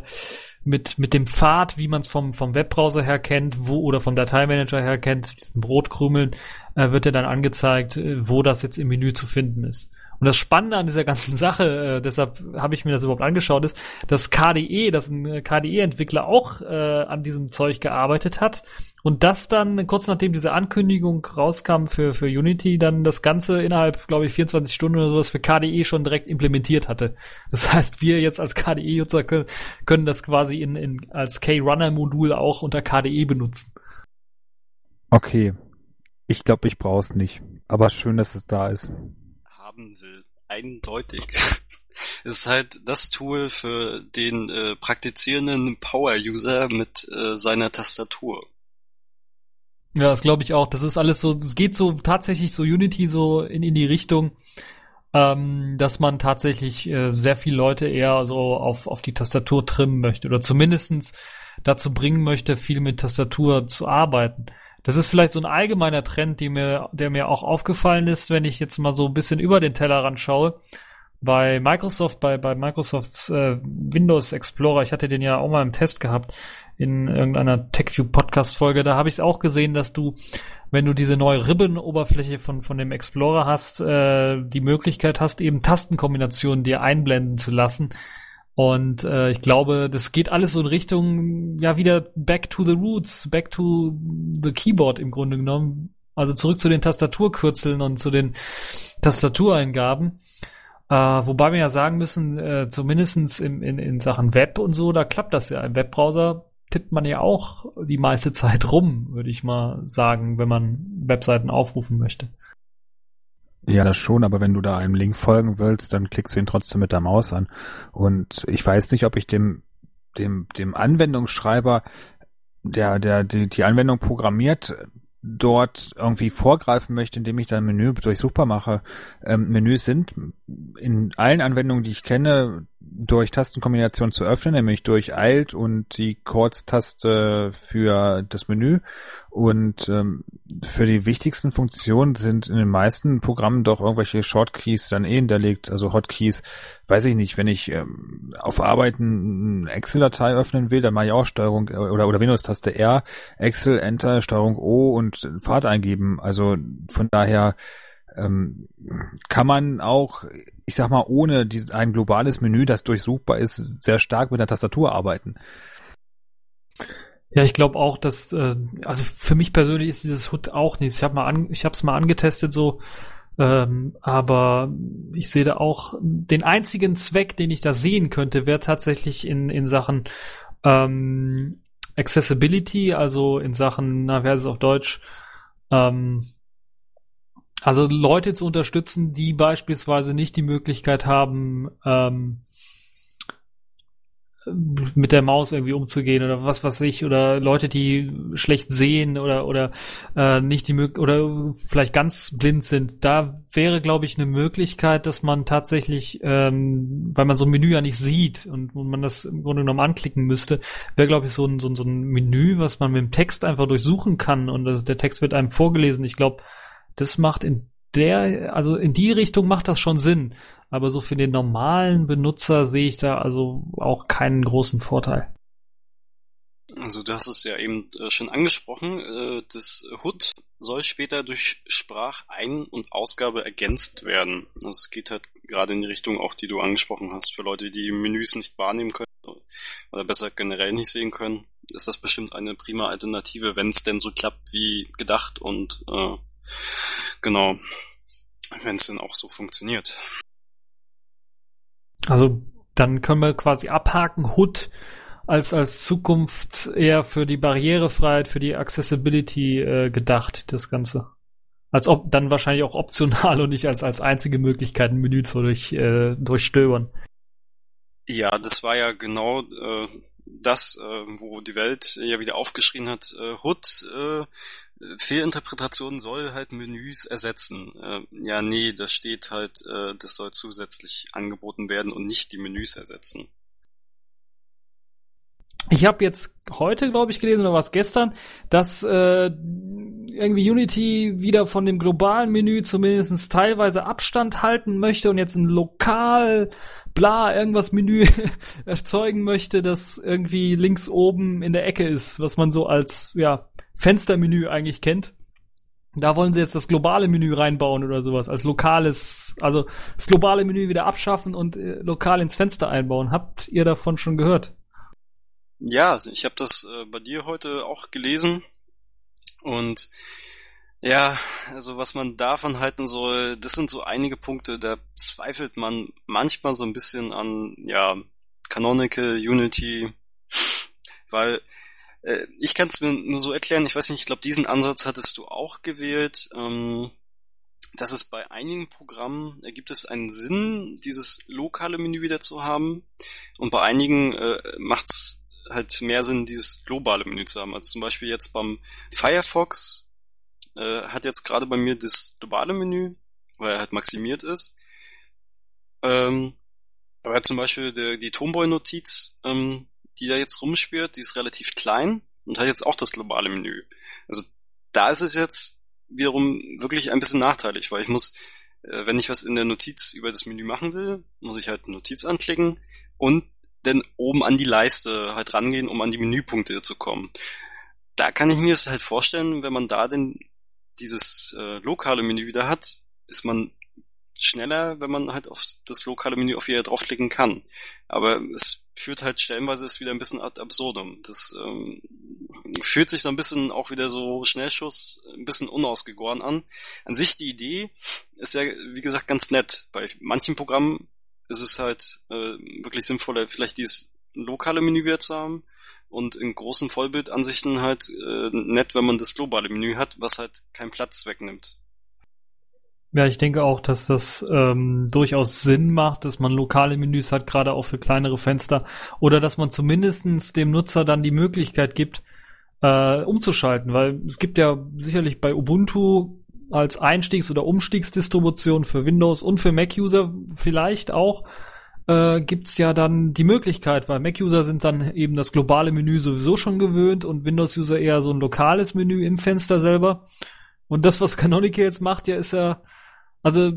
mit, mit dem Pfad, wie man es vom, vom Webbrowser her kennt, wo oder vom Dateimanager her kennt, diesen Brotkrümeln, äh, wird dir dann angezeigt, äh, wo das jetzt im Menü zu finden ist. Und das Spannende an dieser ganzen Sache, äh, deshalb habe ich mir das überhaupt angeschaut, ist, dass KDE, dass ein KDE-Entwickler auch äh, an diesem Zeug gearbeitet hat und das dann kurz nachdem diese Ankündigung rauskam für, für Unity, dann das Ganze innerhalb, glaube ich, 24 Stunden oder sowas für KDE schon direkt implementiert hatte. Das heißt, wir jetzt als KDE-User können, können das quasi in, in, als K-Runner-Modul auch unter KDE benutzen. Okay. Ich glaube, ich brauche es nicht. Aber schön, dass es da ist haben will. Eindeutig. Ist halt das Tool für den äh, praktizierenden Power-User mit äh, seiner Tastatur. Ja, das glaube ich auch. Das ist alles so, es geht so tatsächlich so Unity so in, in die Richtung, ähm, dass man tatsächlich äh, sehr viele Leute eher so auf, auf die Tastatur trimmen möchte oder zumindestens dazu bringen möchte, viel mit Tastatur zu arbeiten. Das ist vielleicht so ein allgemeiner Trend, die mir, der mir auch aufgefallen ist, wenn ich jetzt mal so ein bisschen über den Tellerrand schaue. Bei Microsoft, bei, bei Microsofts äh, Windows Explorer, ich hatte den ja auch mal im Test gehabt in irgendeiner TechView Podcast Folge, da habe ich es auch gesehen, dass du wenn du diese neue Ribbon-Oberfläche von, von dem Explorer hast, äh, die Möglichkeit hast, eben Tastenkombinationen dir einblenden zu lassen. Und äh, ich glaube, das geht alles so in Richtung, ja, wieder back to the roots, back to the keyboard im Grunde genommen. Also zurück zu den Tastaturkürzeln und zu den Tastatureingaben. Äh, wobei wir ja sagen müssen, äh, zumindestens in, in, in Sachen Web und so, da klappt das ja. Im Webbrowser tippt man ja auch die meiste Zeit rum, würde ich mal sagen, wenn man Webseiten aufrufen möchte. Ja, das schon, aber wenn du da einem Link folgen willst, dann klickst du ihn trotzdem mit der Maus an. Und ich weiß nicht, ob ich dem, dem, dem Anwendungsschreiber, der, der, die, die Anwendung programmiert, dort irgendwie vorgreifen möchte, indem ich dann Menü durchsuchbar mache. Ähm, Menüs sind in allen Anwendungen, die ich kenne, durch Tastenkombination zu öffnen, nämlich durch Alt und die Kurztaste für das Menü. Und ähm, für die wichtigsten Funktionen sind in den meisten Programmen doch irgendwelche Shortkeys dann eh hinterlegt, also Hotkeys. Weiß ich nicht, wenn ich ähm, auf Arbeiten eine Excel-Datei öffnen will, dann mache ich auch Steuerung äh, oder, oder Windows-Taste R, Excel, Enter, Steuerung O und Pfad eingeben. Also von daher ähm, kann man auch, ich sag mal, ohne die, ein globales Menü, das durchsuchbar ist, sehr stark mit der Tastatur arbeiten. Ja, ich glaube auch, dass äh, also für mich persönlich ist dieses HUD auch nichts. Ich habe mal an, ich habe es mal angetestet so, ähm, aber ich sehe da auch den einzigen Zweck, den ich da sehen könnte, wäre tatsächlich in in Sachen ähm, Accessibility, also in Sachen, na, wer ist es auf Deutsch? Ähm, also Leute zu unterstützen, die beispielsweise nicht die Möglichkeit haben, ähm, mit der Maus irgendwie umzugehen oder was weiß ich oder Leute, die schlecht sehen oder oder äh, nicht die Möglichkeit oder vielleicht ganz blind sind. Da wäre, glaube ich, eine Möglichkeit, dass man tatsächlich, ähm, weil man so ein Menü ja nicht sieht und, und man das im Grunde genommen anklicken müsste, wäre, glaube ich, so ein, so, ein, so ein Menü, was man mit dem Text einfach durchsuchen kann und das, der Text wird einem vorgelesen. Ich glaube, das macht in der, also in die Richtung macht das schon Sinn. Aber so für den normalen Benutzer sehe ich da also auch keinen großen Vorteil. Also du hast es ja eben äh, schon angesprochen, äh, das HUD soll später durch Sprachein- und Ausgabe ergänzt werden. Das geht halt gerade in die Richtung auch, die du angesprochen hast. Für Leute, die Menüs nicht wahrnehmen können oder besser generell nicht sehen können, ist das bestimmt eine prima Alternative, wenn es denn so klappt wie gedacht und äh, Genau. Wenn es denn auch so funktioniert. Also dann können wir quasi abhaken, HUD als als Zukunft eher für die Barrierefreiheit, für die Accessibility äh, gedacht, das Ganze. Als ob dann wahrscheinlich auch optional und nicht als als einzige Möglichkeit ein Menü zu durch, äh, durchstöbern. Ja, das war ja genau äh, das, äh, wo die Welt ja wieder aufgeschrien hat, äh, HUD äh, Fehlinterpretation soll halt Menüs ersetzen. Äh, ja, nee, da steht halt, äh, das soll zusätzlich angeboten werden und nicht die Menüs ersetzen. Ich habe jetzt heute, glaube ich, gelesen oder was gestern, dass äh, irgendwie Unity wieder von dem globalen Menü zumindest teilweise Abstand halten möchte und jetzt ein lokal bla irgendwas Menü erzeugen möchte, das irgendwie links oben in der Ecke ist, was man so als ja Fenstermenü eigentlich kennt. Da wollen sie jetzt das globale Menü reinbauen oder sowas, als lokales, also das globale Menü wieder abschaffen und äh, lokal ins Fenster einbauen. Habt ihr davon schon gehört? Ja, ich habe das äh, bei dir heute auch gelesen und ja, also was man davon halten soll, das sind so einige Punkte, da zweifelt man manchmal so ein bisschen an, ja, Canonical, Unity, weil äh, ich kann es mir nur so erklären, ich weiß nicht, ich glaube, diesen Ansatz hattest du auch gewählt. Ähm, dass es bei einigen Programmen ergibt es einen Sinn, dieses lokale Menü wieder zu haben. Und bei einigen äh, macht es halt mehr Sinn, dieses globale Menü zu haben. Also zum Beispiel jetzt beim Firefox äh, hat jetzt gerade bei mir das globale Menü, weil er halt maximiert ist. Ähm, aber zum Beispiel der, die Tomboy-Notiz, ähm, die da jetzt rumspielt, die ist relativ klein und hat jetzt auch das globale Menü. Also da ist es jetzt wiederum wirklich ein bisschen nachteilig, weil ich muss, äh, wenn ich was in der Notiz über das Menü machen will, muss ich halt Notiz anklicken und dann oben an die Leiste halt rangehen, um an die Menüpunkte zu kommen. Da kann ich mir das halt vorstellen, wenn man da denn dieses äh, lokale Menü wieder hat, ist man schneller, wenn man halt auf das lokale Menü auf wieder draufklicken kann. Aber es führt halt stellenweise es wieder ein bisschen ad absurdum. Das ähm, fühlt sich so ein bisschen auch wieder so Schnellschuss, ein bisschen unausgegoren an. An sich die Idee ist ja, wie gesagt, ganz nett. Bei manchen Programmen ist es halt äh, wirklich sinnvoller, vielleicht dieses lokale Menü wieder zu haben und in großen Vollbildansichten halt äh, nett, wenn man das globale Menü hat, was halt keinen Platz wegnimmt. Ja, ich denke auch, dass das ähm, durchaus Sinn macht, dass man lokale Menüs hat, gerade auch für kleinere Fenster, oder dass man zumindestens dem Nutzer dann die Möglichkeit gibt, äh, umzuschalten, weil es gibt ja sicherlich bei Ubuntu als Einstiegs- oder Umstiegsdistribution für Windows und für Mac-User vielleicht auch äh, gibt's ja dann die Möglichkeit, weil Mac-User sind dann eben das globale Menü sowieso schon gewöhnt und Windows-User eher so ein lokales Menü im Fenster selber. Und das, was Canonical jetzt macht, ja, ist ja, also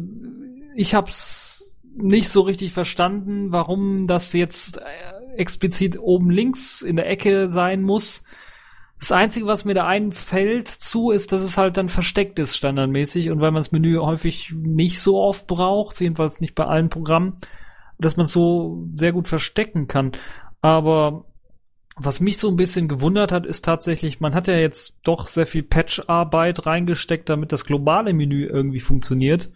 ich hab's nicht so richtig verstanden, warum das jetzt äh, explizit oben links in der Ecke sein muss. Das Einzige, was mir da einfällt zu, ist, dass es halt dann versteckt ist standardmäßig und weil man das Menü häufig nicht so oft braucht, jedenfalls nicht bei allen Programmen, dass man so sehr gut verstecken kann. Aber was mich so ein bisschen gewundert hat, ist tatsächlich, man hat ja jetzt doch sehr viel Patch-Arbeit reingesteckt, damit das globale Menü irgendwie funktioniert.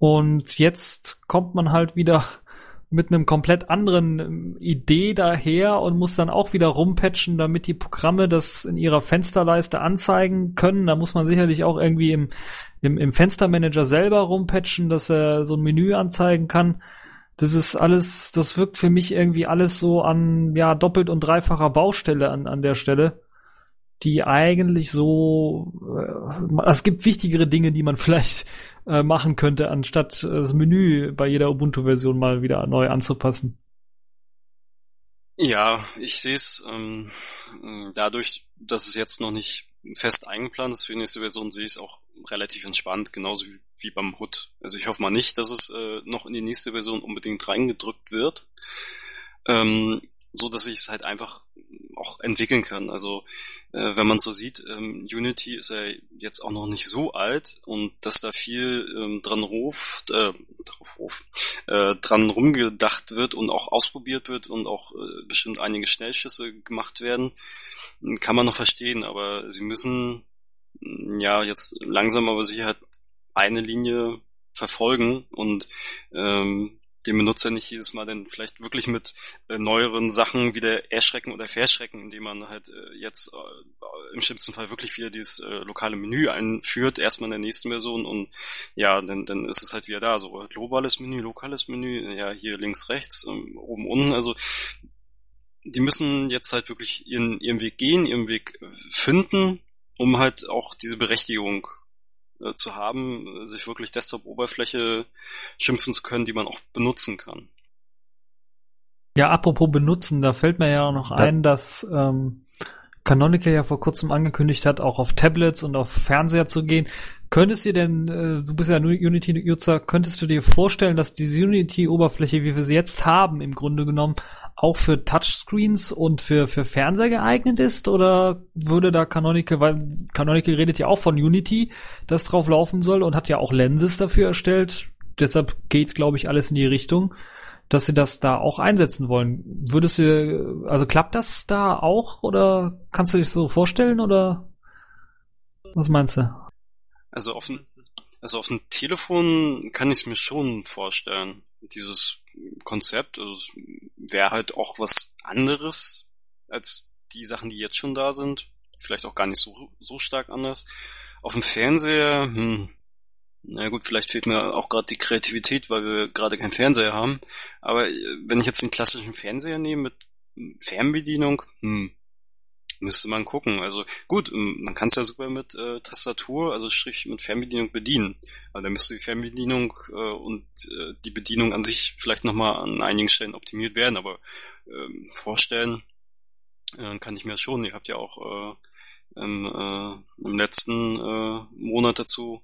Und jetzt kommt man halt wieder mit einem komplett anderen ähm, Idee daher und muss dann auch wieder rumpatchen, damit die Programme das in ihrer Fensterleiste anzeigen können. Da muss man sicherlich auch irgendwie im, im, im Fenstermanager selber rumpatchen, dass er so ein Menü anzeigen kann. Das ist alles, das wirkt für mich irgendwie alles so an, ja, doppelt und dreifacher Baustelle an, an der Stelle die eigentlich so, äh, es gibt wichtigere Dinge, die man vielleicht äh, machen könnte, anstatt äh, das Menü bei jeder Ubuntu-Version mal wieder neu anzupassen. Ja, ich sehe es ähm, dadurch, dass es jetzt noch nicht fest eingeplant ist für die nächste Version, sehe ich es auch relativ entspannt, genauso wie, wie beim HUD. Also ich hoffe mal nicht, dass es äh, noch in die nächste Version unbedingt reingedrückt wird. Ähm, so dass ich es halt einfach auch entwickeln kann. Also äh, wenn man so sieht, ähm, Unity ist ja jetzt auch noch nicht so alt und dass da viel ähm, dran ruft, äh, drauf ruf, äh, dran rumgedacht wird und auch ausprobiert wird und auch äh, bestimmt einige Schnellschüsse gemacht werden, kann man noch verstehen, aber sie müssen ja jetzt langsam aber sicher eine Linie verfolgen und ähm, den Benutzer nicht jedes Mal dann vielleicht wirklich mit äh, neueren Sachen wieder erschrecken oder verschrecken, indem man halt äh, jetzt äh, im schlimmsten Fall wirklich wieder dieses äh, lokale Menü einführt, erstmal in der nächsten Version und ja, dann, dann ist es halt wieder da, so globales Menü, lokales Menü, ja, hier links, rechts, ähm, oben, unten, also die müssen jetzt halt wirklich ihren, ihren Weg gehen, ihren Weg finden, um halt auch diese Berechtigung äh, zu haben, sich wirklich Desktop-Oberfläche schimpfen zu können, die man auch benutzen kann. Ja, apropos benutzen, da fällt mir ja auch noch da ein, dass ähm, Canonical ja vor kurzem angekündigt hat, auch auf Tablets und auf Fernseher zu gehen. Könntest du denn, äh, du bist ja Unity-User, könntest du dir vorstellen, dass diese Unity-Oberfläche, wie wir sie jetzt haben, im Grunde genommen auch für Touchscreens und für, für Fernseher geeignet ist? Oder würde da Canonical, weil Canonical redet ja auch von Unity, das drauf laufen soll und hat ja auch Lenses dafür erstellt. Deshalb geht, glaube ich, alles in die Richtung, dass sie das da auch einsetzen wollen. Würdest du, also klappt das da auch oder kannst du dich so vorstellen oder was meinst du? Also auf dem, also Telefon kann ich es mir schon vorstellen. Dieses Konzept. Also wäre halt auch was anderes als die Sachen, die jetzt schon da sind. Vielleicht auch gar nicht so, so stark anders. Auf dem Fernseher, hm, Na gut, vielleicht fehlt mir auch gerade die Kreativität, weil wir gerade keinen Fernseher haben. Aber äh, wenn ich jetzt den klassischen Fernseher nehme mit Fernbedienung, hm, müsste man gucken. Also gut, ähm, man kann es ja super mit äh, Tastatur, also Strich mit Fernbedienung bedienen. Aber dann müsste die Fernbedienung äh, und äh, die Bedienung an sich vielleicht nochmal an einigen Stellen optimiert werden. Aber ähm, vorstellen äh, kann ich mir schon. Ihr habt ja auch äh, im, äh, im letzten äh, Monat dazu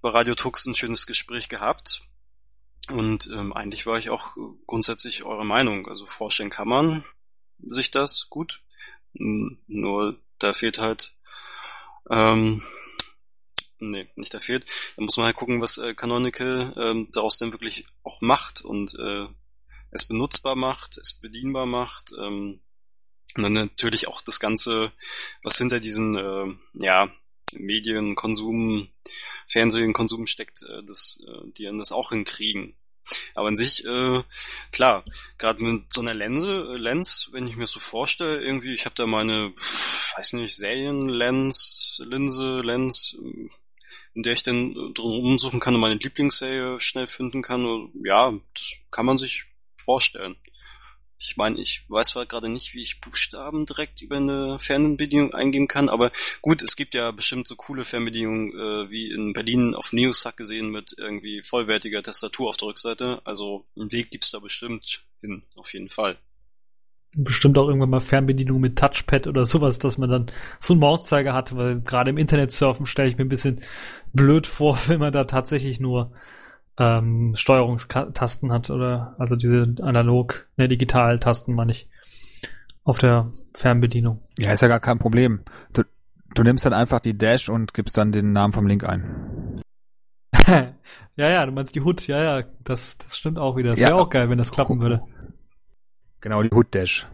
bei Radio Tux ein schönes Gespräch gehabt. Und ähm, eigentlich war ich auch grundsätzlich eurer Meinung. Also vorstellen kann man sich das gut. Nur da fehlt halt, ähm, nee, nicht da fehlt. Da muss man halt gucken, was äh, Canonical ähm, daraus denn wirklich auch macht und äh, es benutzbar macht, es bedienbar macht. Ähm, und dann natürlich auch das Ganze, was hinter diesen äh, ja, Medien, Konsum, Fernsehen, Konsum steckt, äh, das, äh, die dann das auch hinkriegen. Aber an sich, äh, klar, gerade mit so einer Linse, äh, Lens, wenn ich mir so vorstelle, irgendwie, ich habe da meine, weiß nicht, Serienlens, Linse, Lens, in der ich dann drum umsuchen kann und meine Lieblingsserie schnell finden kann. Ja, das kann man sich vorstellen. Ich meine, ich weiß zwar gerade nicht, wie ich Buchstaben direkt über eine Fernbedienung eingeben kann, aber gut, es gibt ja bestimmt so coole Fernbedienungen äh, wie in Berlin auf Neosack gesehen mit irgendwie vollwertiger Tastatur auf der Rückseite. Also einen Weg gibt's da bestimmt hin, auf jeden Fall. Bestimmt auch irgendwann mal Fernbedienung mit Touchpad oder sowas, dass man dann so einen Mauszeiger hat, weil gerade im Internet surfen stelle ich mir ein bisschen blöd vor, wenn man da tatsächlich nur ähm, Steuerungstasten hat oder also diese analog, ne, digital Tasten meine ich auf der Fernbedienung. Ja, ist ja gar kein Problem. Du, du nimmst dann einfach die Dash und gibst dann den Namen vom Link ein. ja, ja, du meinst die Hood, ja, ja, das, das stimmt auch wieder. Das wäre auch geil, wenn das klappen würde. Genau, die Hood Dash.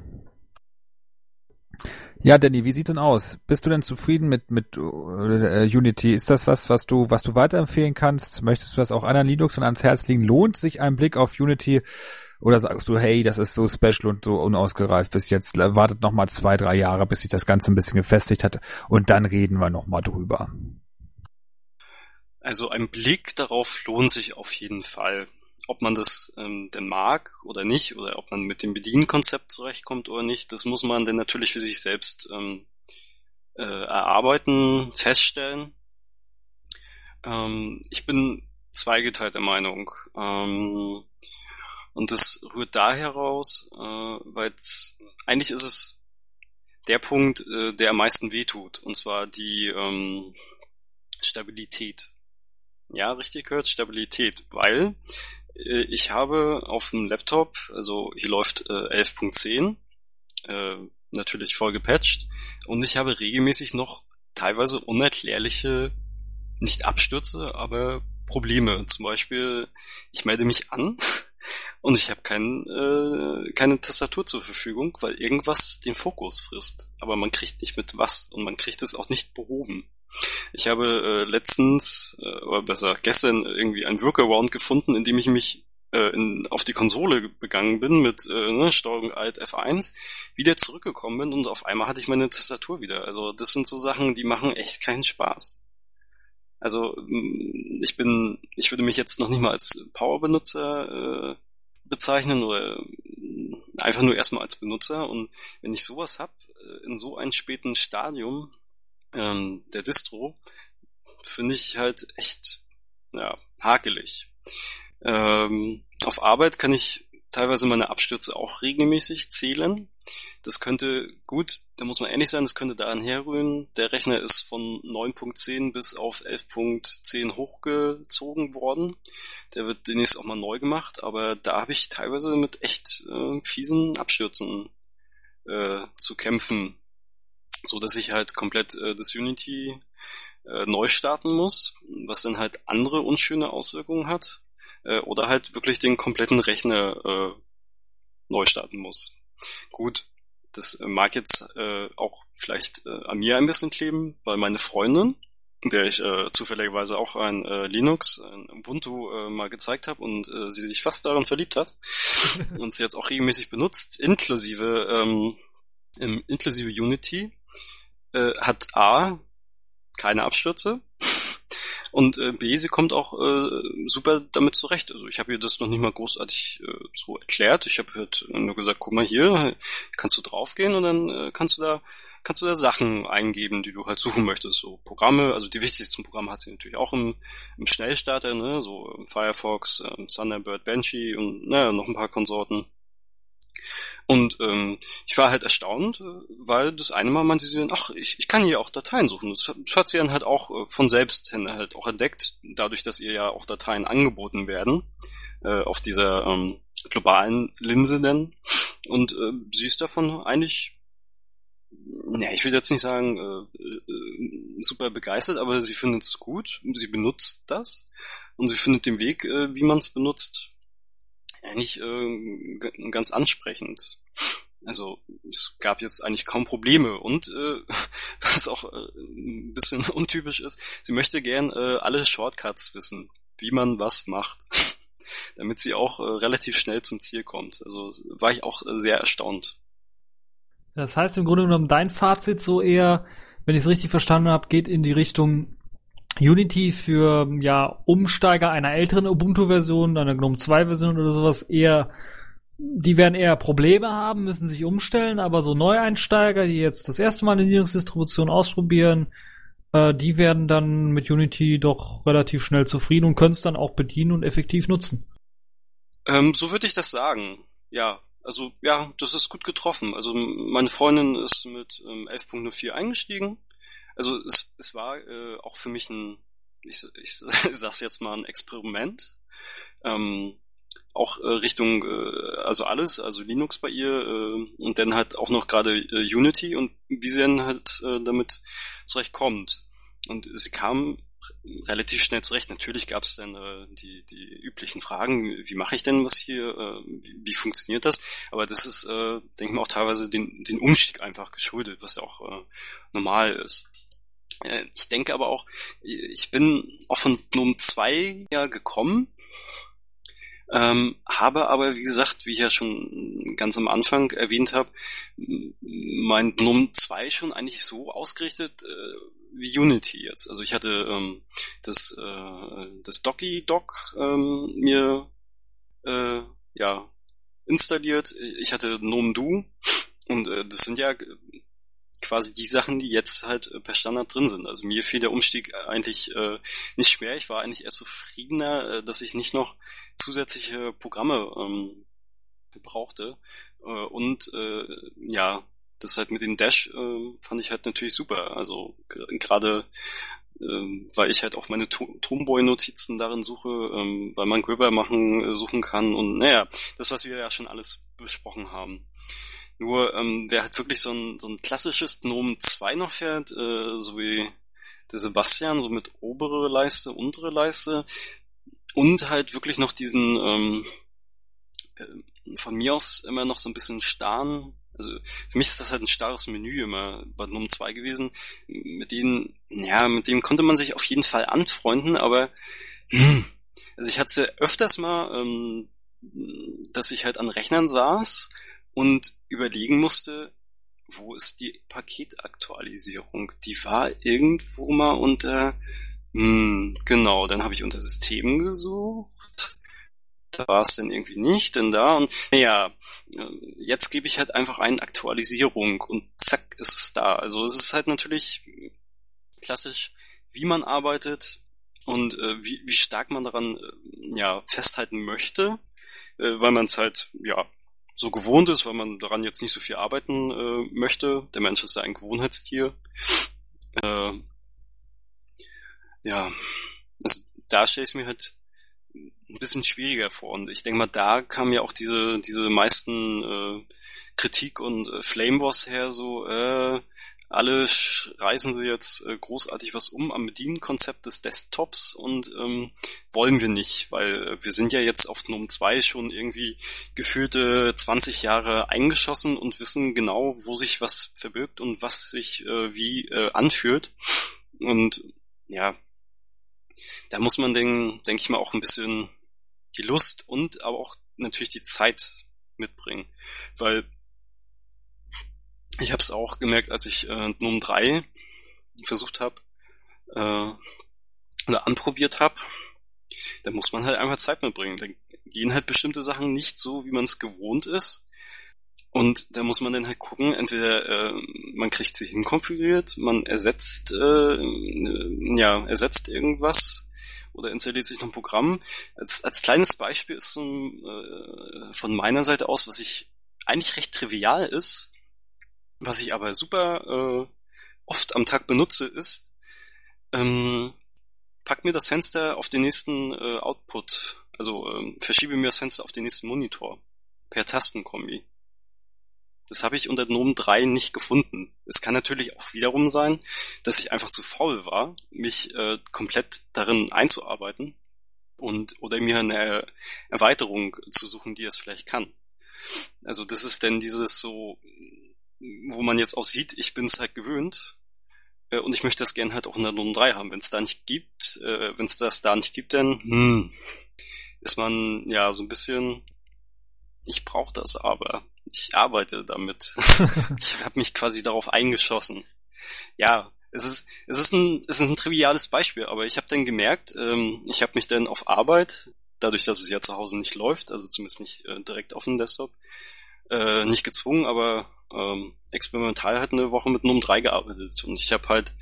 Ja, Danny, wie sieht's denn aus? Bist du denn zufrieden mit mit äh, Unity? Ist das was, was du was du weiterempfehlen kannst? Möchtest du das auch anderen Linuxern ans Herz legen? Lohnt sich ein Blick auf Unity? Oder sagst du, hey, das ist so special und so unausgereift bis jetzt, wartet noch mal zwei, drei Jahre, bis sich das Ganze ein bisschen gefestigt hat und dann reden wir noch mal drüber. Also ein Blick darauf lohnt sich auf jeden Fall ob man das ähm, denn mag oder nicht, oder ob man mit dem Bedienkonzept zurechtkommt oder nicht, das muss man dann natürlich für sich selbst ähm, äh, erarbeiten, feststellen. Ähm, ich bin zweigeteilter Meinung. Ähm, und das rührt daher raus, äh, weil eigentlich ist es der Punkt, äh, der am meisten wehtut, und zwar die ähm, Stabilität. Ja, richtig gehört, Stabilität, weil ich habe auf dem Laptop, also hier läuft äh, 11.10, äh, natürlich voll gepatcht, und ich habe regelmäßig noch teilweise unerklärliche, nicht Abstürze, aber Probleme. Zum Beispiel, ich melde mich an und ich habe kein, äh, keine Tastatur zur Verfügung, weil irgendwas den Fokus frisst. Aber man kriegt nicht mit was und man kriegt es auch nicht behoben. Ich habe äh, letztens, äh, oder besser gestern irgendwie ein Workaround gefunden, in dem ich mich äh, in, auf die Konsole begangen bin mit äh, ne, Steuerung Alt F1, wieder zurückgekommen bin und auf einmal hatte ich meine Tastatur wieder. Also das sind so Sachen, die machen echt keinen Spaß. Also mm, ich bin, ich würde mich jetzt noch nicht mal als Power-Benutzer äh, bezeichnen oder mm, einfach nur erstmal als Benutzer und wenn ich sowas hab äh, in so einem späten Stadium, ähm, der Distro, finde ich halt echt ja, hakelig. Ähm, auf Arbeit kann ich teilweise meine Abstürze auch regelmäßig zählen. Das könnte, gut, da muss man ehrlich sein, das könnte daran herrühren, der Rechner ist von 9.10 bis auf 11.10 hochgezogen worden. Der wird demnächst auch mal neu gemacht, aber da habe ich teilweise mit echt äh, fiesen Abstürzen äh, zu kämpfen so dass ich halt komplett äh, das Unity äh, neu starten muss, was dann halt andere unschöne Auswirkungen hat, äh, oder halt wirklich den kompletten Rechner äh, neu starten muss. Gut, das äh, mag jetzt äh, auch vielleicht äh, an mir ein bisschen kleben, weil meine Freundin, der ich äh, zufälligerweise auch ein äh, Linux, ein Ubuntu äh, mal gezeigt habe und äh, sie sich fast daran verliebt hat und sie jetzt auch regelmäßig benutzt, inklusive ähm, inklusive Unity, äh, hat A keine Abstürze, Und äh, B, sie kommt auch äh, super damit zurecht. Also ich habe ihr das noch nicht mal großartig äh, so erklärt. Ich habe halt nur gesagt, guck mal hier, kannst du draufgehen und dann äh, kannst du da kannst du da Sachen eingeben, die du halt suchen möchtest. So Programme, also die wichtigsten Programme hat sie natürlich auch im, im Schnellstarter, ne, so Firefox, ähm, Thunderbird, Banshee und naja, noch ein paar Konsorten. Und ähm, ich war halt erstaunt, äh, weil das eine Mal meinte sie, ach, ich, ich kann hier auch Dateien suchen. Das hat sie dann halt auch äh, von selbst hin halt auch entdeckt, dadurch, dass ihr ja auch Dateien angeboten werden äh, auf dieser ähm, globalen Linse denn. Und äh, sie ist davon eigentlich, ja, ich will jetzt nicht sagen äh, äh, super begeistert, aber sie findet es gut, sie benutzt das und sie findet den Weg, äh, wie man es benutzt, eigentlich äh, ganz ansprechend. Also es gab jetzt eigentlich kaum Probleme und äh, was auch äh, ein bisschen untypisch ist, sie möchte gern äh, alle Shortcuts wissen, wie man was macht, damit sie auch äh, relativ schnell zum Ziel kommt. Also war ich auch sehr erstaunt. Das heißt im Grunde genommen dein Fazit so eher, wenn ich es richtig verstanden habe, geht in die Richtung Unity für ja Umsteiger einer älteren Ubuntu-Version, einer GNOME 2-Version oder sowas eher, die werden eher Probleme haben, müssen sich umstellen, aber so Neueinsteiger, die jetzt das erste Mal eine Linux-Distribution ausprobieren, äh, die werden dann mit Unity doch relativ schnell zufrieden und können es dann auch bedienen und effektiv nutzen. Ähm, so würde ich das sagen. Ja, also ja, das ist gut getroffen. Also meine Freundin ist mit ähm, 11.04 eingestiegen also es, es war äh, auch für mich ein, ich, ich sag's jetzt mal ein Experiment. Ähm, auch äh, Richtung, äh, also alles, also Linux bei ihr äh, und dann halt auch noch gerade äh, Unity und wie sie dann halt äh, damit zurechtkommt. Und sie kam relativ schnell zurecht. Natürlich gab es dann äh, die, die üblichen Fragen, wie mache ich denn was hier, äh, wie, wie funktioniert das? Aber das ist, äh, denke ich mal, auch teilweise den, den Umstieg einfach geschuldet, was ja auch äh, normal ist. Äh, ich denke aber auch, ich bin auch von GNOME 2 ja gekommen, ähm, habe aber, wie gesagt, wie ich ja schon ganz am Anfang erwähnt habe, mein GNOME 2 schon eigentlich so ausgerichtet äh, wie Unity jetzt. Also ich hatte ähm, das, äh, das Docky-Doc ähm, mir äh, ja installiert. Ich hatte GNOME Do und äh, das sind ja quasi die Sachen, die jetzt halt äh, per Standard drin sind. Also mir fiel der Umstieg eigentlich äh, nicht schwer. Ich war eigentlich eher zufriedener, äh, dass ich nicht noch zusätzliche Programme ähm, brauchte. Äh, und äh, ja, das halt mit den Dash äh, fand ich halt natürlich super. Also gerade ähm, weil ich halt auch meine Tomboy-Notizen darin suche, ähm, weil man Gripper machen äh, suchen kann und naja, das, was wir ja schon alles besprochen haben. Nur ähm, wer halt wirklich so ein, so ein klassisches Gnome 2 noch fährt, äh, so wie der Sebastian, so mit obere Leiste, untere Leiste und halt wirklich noch diesen ähm, äh, von mir aus immer noch so ein bisschen starren, also für mich ist das halt ein starres Menü immer bei Gnome 2 gewesen, mit denen, ja, mit dem konnte man sich auf jeden Fall anfreunden, aber hm, also ich hatte öfters mal, ähm, dass ich halt an Rechnern saß und überlegen musste, wo ist die Paketaktualisierung? Die war irgendwo mal unter, hm, genau, dann habe ich unter Systemen gesucht. Da war es dann irgendwie nicht, denn da und naja, jetzt gebe ich halt einfach eine Aktualisierung und zack ist es da. Also es ist halt natürlich klassisch, wie man arbeitet und äh, wie, wie stark man daran äh, ja festhalten möchte, äh, weil man es halt ja so gewohnt ist, weil man daran jetzt nicht so viel arbeiten äh, möchte. Der Mensch ist ja ein Gewohnheitstier. Äh, ja, also da stelle ich mir halt ein bisschen schwieriger vor. Und ich denke mal, da kam ja auch diese, diese meisten äh, Kritik und äh, Flame Wars her, so, äh, alle reißen sie jetzt äh, großartig was um am Bedienkonzept des Desktops und ähm, wollen wir nicht, weil wir sind ja jetzt auf GNOME 2 schon irgendwie gefühlte 20 Jahre eingeschossen und wissen genau, wo sich was verbirgt und was sich äh, wie äh, anfühlt. Und ja, da muss man, denke denk ich mal, auch ein bisschen die Lust und aber auch natürlich die Zeit mitbringen. Weil ich habe es auch gemerkt, als ich äh, GNOME 3 versucht habe, äh, oder anprobiert habe, da muss man halt einfach Zeit mitbringen. Da gehen halt bestimmte Sachen nicht so, wie man es gewohnt ist. Und da muss man dann halt gucken, entweder äh, man kriegt sie hinkonfiguriert, man ersetzt äh, ja ersetzt irgendwas oder installiert sich noch ein Programm. Als, als kleines Beispiel ist so ein, äh, von meiner Seite aus, was ich eigentlich recht trivial ist, was ich aber super äh, oft am Tag benutze, ist, ähm, pack mir das Fenster auf den nächsten äh, Output, also ähm, verschiebe mir das Fenster auf den nächsten Monitor per Tastenkombi. Das habe ich unter GNOME 3 nicht gefunden. Es kann natürlich auch wiederum sein, dass ich einfach zu faul war, mich äh, komplett darin einzuarbeiten und oder mir eine Erweiterung zu suchen, die es vielleicht kann. Also das ist denn dieses so, wo man jetzt auch sieht, ich bin es halt gewöhnt äh, und ich möchte das gerne halt auch in der GNOME 3 haben. Wenn es da nicht gibt, äh, wenn es das da nicht gibt, dann hm, ist man ja so ein bisschen, ich brauche das aber ich arbeite damit. ich habe mich quasi darauf eingeschossen. Ja, es ist, es ist ein, es ist ein triviales Beispiel, aber ich habe dann gemerkt, ähm, ich habe mich dann auf Arbeit, dadurch, dass es ja zu Hause nicht läuft, also zumindest nicht äh, direkt auf dem Desktop, äh, nicht gezwungen, aber ähm, experimental halt eine Woche mit NUM 3 gearbeitet und ich habe halt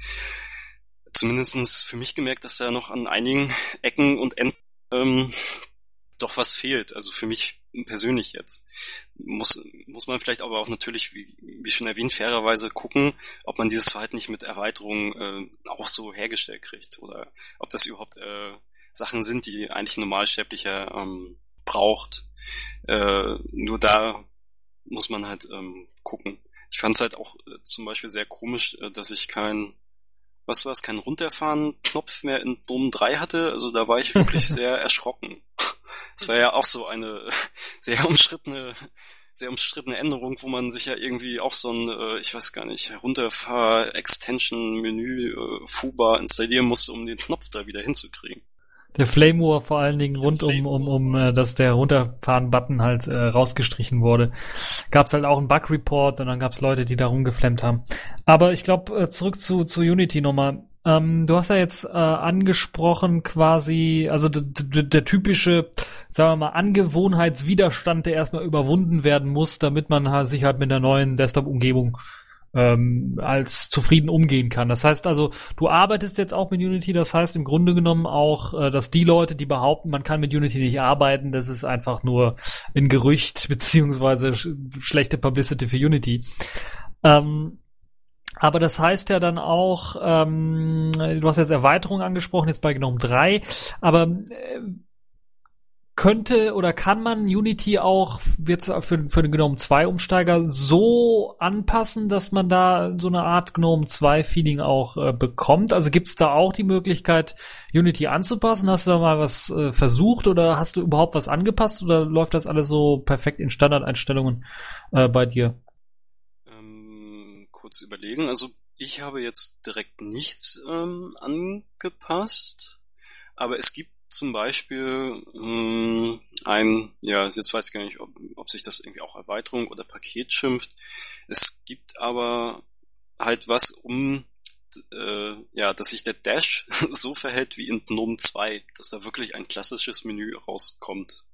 zumindestens für mich gemerkt, dass da noch an einigen Ecken und Enden ähm, doch was fehlt. Also für mich persönlich jetzt. Muss, muss man vielleicht aber auch natürlich, wie, wie schon erwähnt, fairerweise gucken, ob man dieses Verhalten nicht mit Erweiterungen äh, auch so hergestellt kriegt oder ob das überhaupt äh, Sachen sind, die eigentlich ein Normalsterblicher ähm, braucht. Äh, nur da muss man halt ähm, gucken. Ich fand es halt auch äh, zum Beispiel sehr komisch, äh, dass ich kein was war es, kein Runterfahren-Knopf mehr in Dom 3 hatte. Also da war ich wirklich sehr erschrocken. Das war ja auch so eine sehr umstrittene, sehr umstrittene Änderung, wo man sich ja irgendwie auch so ein, äh, ich weiß gar nicht, Runterfahr-Extension-Menü äh, Fuba installieren musste, um den Knopf da wieder hinzukriegen. Der Flame War vor allen Dingen rund um, um, um äh, dass der Runterfahren-Button halt äh, rausgestrichen wurde. Gab es halt auch einen Bug-Report und dann gab es Leute, die da rumgeflammt haben. Aber ich glaube, äh, zurück zu, zu Unity nochmal. Ähm, du hast ja jetzt äh, angesprochen quasi, also der typische, sagen wir mal, Angewohnheitswiderstand, der erstmal überwunden werden muss, damit man halt sich halt mit der neuen Desktop-Umgebung ähm, als zufrieden umgehen kann. Das heißt also, du arbeitest jetzt auch mit Unity, das heißt im Grunde genommen auch, äh, dass die Leute, die behaupten, man kann mit Unity nicht arbeiten, das ist einfach nur ein Gerücht beziehungsweise sch schlechte Publicity für Unity. Ähm, aber das heißt ja dann auch, ähm, du hast jetzt Erweiterung angesprochen, jetzt bei GNOME 3, aber äh, könnte oder kann man Unity auch jetzt für, für den GNOME 2 Umsteiger so anpassen, dass man da so eine Art GNOME 2 Feeling auch äh, bekommt? Also gibt es da auch die Möglichkeit, Unity anzupassen? Hast du da mal was äh, versucht oder hast du überhaupt was angepasst oder läuft das alles so perfekt in Standardeinstellungen äh, bei dir? kurz überlegen. Also ich habe jetzt direkt nichts ähm, angepasst, aber es gibt zum Beispiel ähm, ein, ja, jetzt weiß ich gar nicht, ob, ob sich das irgendwie auch Erweiterung oder Paket schimpft. Es gibt aber halt was, um äh, ja, dass sich der Dash so verhält wie in GNOME 2, dass da wirklich ein klassisches Menü rauskommt.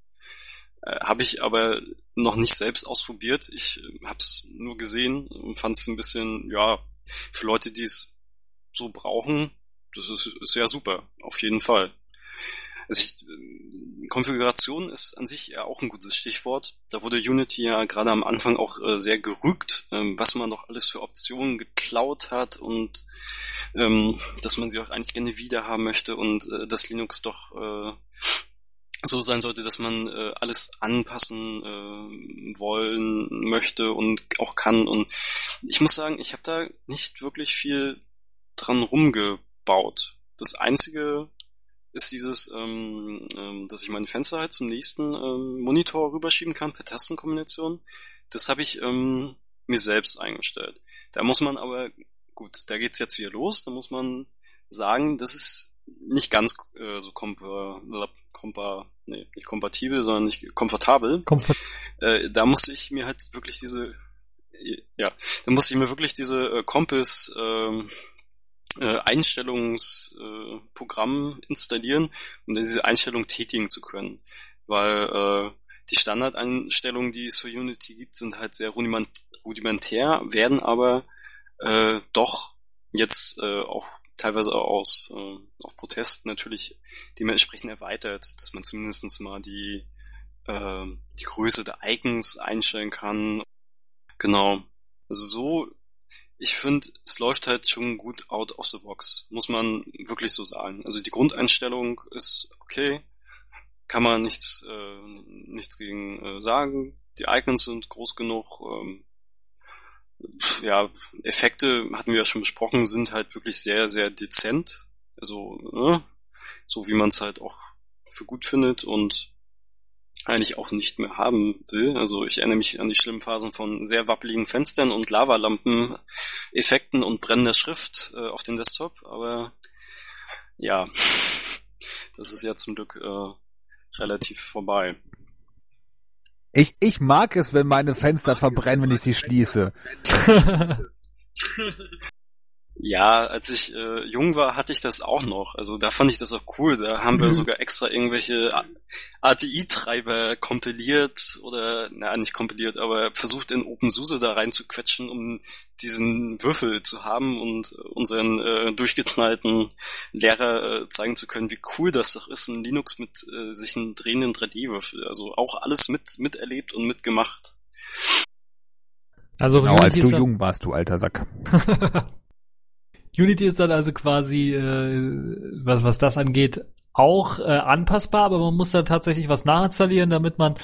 Äh, habe ich aber noch nicht selbst ausprobiert. Ich äh, habe es nur gesehen und fand es ein bisschen, ja, für Leute, die es so brauchen, das ist, ist ja super, auf jeden Fall. Also ich, äh, Konfiguration ist an sich ja auch ein gutes Stichwort. Da wurde Unity ja gerade am Anfang auch äh, sehr gerügt, ähm, was man noch alles für Optionen geklaut hat und ähm, dass man sie auch eigentlich gerne wieder haben möchte und äh, dass Linux doch äh, so sein sollte, dass man alles anpassen wollen möchte und auch kann. Und ich muss sagen, ich habe da nicht wirklich viel dran rumgebaut. Das Einzige ist dieses, ähm, ähm, dass ich meine Fenster halt zum nächsten ähm, Monitor rüberschieben kann per Tastenkombination. Das habe ich ähm, mir selbst eingestellt. Da muss man aber, gut, da geht's jetzt wieder los, da muss man sagen, das ist nicht ganz äh, so kompa, kompa, nee, nicht kompatibel, sondern nicht komfortabel. Komfort äh, da musste ich mir halt wirklich diese, ja, da musste ich mir wirklich diese äh, Compass ähm, äh, Einstellungsprogramm äh, installieren, um diese Einstellung tätigen zu können. Weil äh, die Standardeinstellungen, die es für Unity gibt, sind halt sehr rudimentär, werden aber äh, doch jetzt äh, auch teilweise aus äh, auf Protest natürlich dementsprechend erweitert, dass man zumindest mal die äh, die Größe der Icons einstellen kann. Genau. Also so, ich finde, es läuft halt schon gut out of the box, muss man wirklich so sagen. Also die Grundeinstellung ist okay, kann man nichts äh, nichts gegen äh, sagen. Die Icons sind groß genug. Ähm, ja, Effekte hatten wir ja schon besprochen, sind halt wirklich sehr, sehr dezent. Also, ne? so wie man es halt auch für gut findet und eigentlich auch nicht mehr haben will. Also ich erinnere mich an die schlimmen Phasen von sehr wappeligen Fenstern und Lavalampen, Effekten und brennender Schrift äh, auf dem Desktop, aber ja, das ist ja zum Glück äh, relativ vorbei. Ich, ich mag es, wenn meine Fenster verbrennen, wenn ich sie schließe. Ja, als ich äh, jung war, hatte ich das auch noch. Also da fand ich das auch cool. Da haben wir mhm. sogar extra irgendwelche ATI-Treiber kompiliert oder, na nicht kompiliert, aber versucht in OpenSUSE da reinzuquetschen, um diesen Würfel zu haben und unseren äh, durchgeknallten Lehrer äh, zeigen zu können, wie cool das doch ist, ein Linux mit äh, sich einen drehenden 3D-Würfel. Also auch alles mit miterlebt und mitgemacht. Also genau, als du jung warst, du alter Sack. Unity ist dann also quasi, äh, was, was das angeht, auch äh, anpassbar, aber man muss da tatsächlich was nachinstallieren, damit man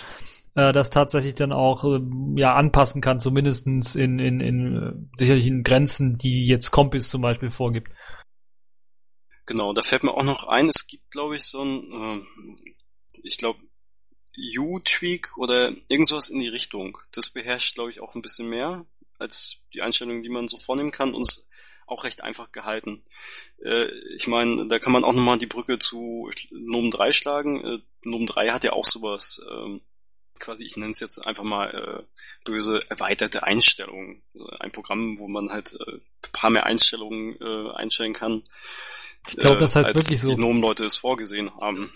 äh, das tatsächlich dann auch äh, ja anpassen kann, zumindestens in, in, in äh, sicherlich in Grenzen, die jetzt Compis zum Beispiel vorgibt. Genau, da fällt mir auch noch ein, es gibt, glaube ich, so ein, äh, ich glaube, U-Tweak oder irgendwas in die Richtung. Das beherrscht, glaube ich, auch ein bisschen mehr als die Einstellungen, die man so vornehmen kann. Und auch recht einfach gehalten. Äh, ich meine, da kann man auch nochmal die Brücke zu Gnome 3 schlagen. Äh, Gnome 3 hat ja auch sowas, ähm, quasi, ich nenne es jetzt einfach mal äh, böse erweiterte Einstellungen. Also ein Programm, wo man halt äh, paar mehr Einstellungen äh, einstellen kann. Ich glaube, das heißt als wirklich so. Die Gnome-Leute es vorgesehen haben.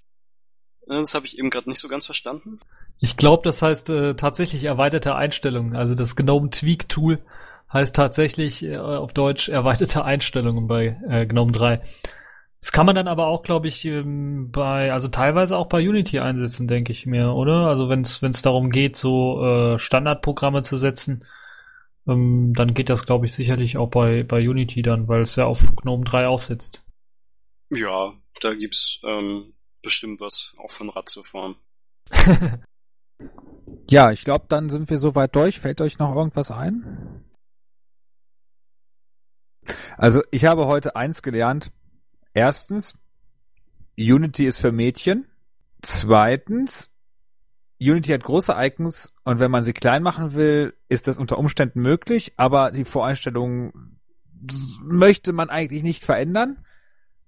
Äh, das habe ich eben gerade nicht so ganz verstanden. Ich glaube, das heißt äh, tatsächlich erweiterte Einstellungen, also das Gnome Tweak Tool heißt tatsächlich äh, auf Deutsch erweiterte Einstellungen bei äh, GNOME 3. Das kann man dann aber auch, glaube ich, ähm, bei, also teilweise auch bei Unity einsetzen, denke ich mir, oder? Also wenn es darum geht, so äh, Standardprogramme zu setzen, ähm, dann geht das, glaube ich, sicherlich auch bei, bei Unity dann, weil es ja auf GNOME 3 aufsetzt. Ja, da gibt's ähm, bestimmt was auch von Ratioform. ja, ich glaube, dann sind wir soweit durch. Fällt euch noch irgendwas ein? Also ich habe heute eins gelernt. Erstens, Unity ist für Mädchen. Zweitens, Unity hat große Icons und wenn man sie klein machen will, ist das unter Umständen möglich, aber die Voreinstellungen möchte man eigentlich nicht verändern.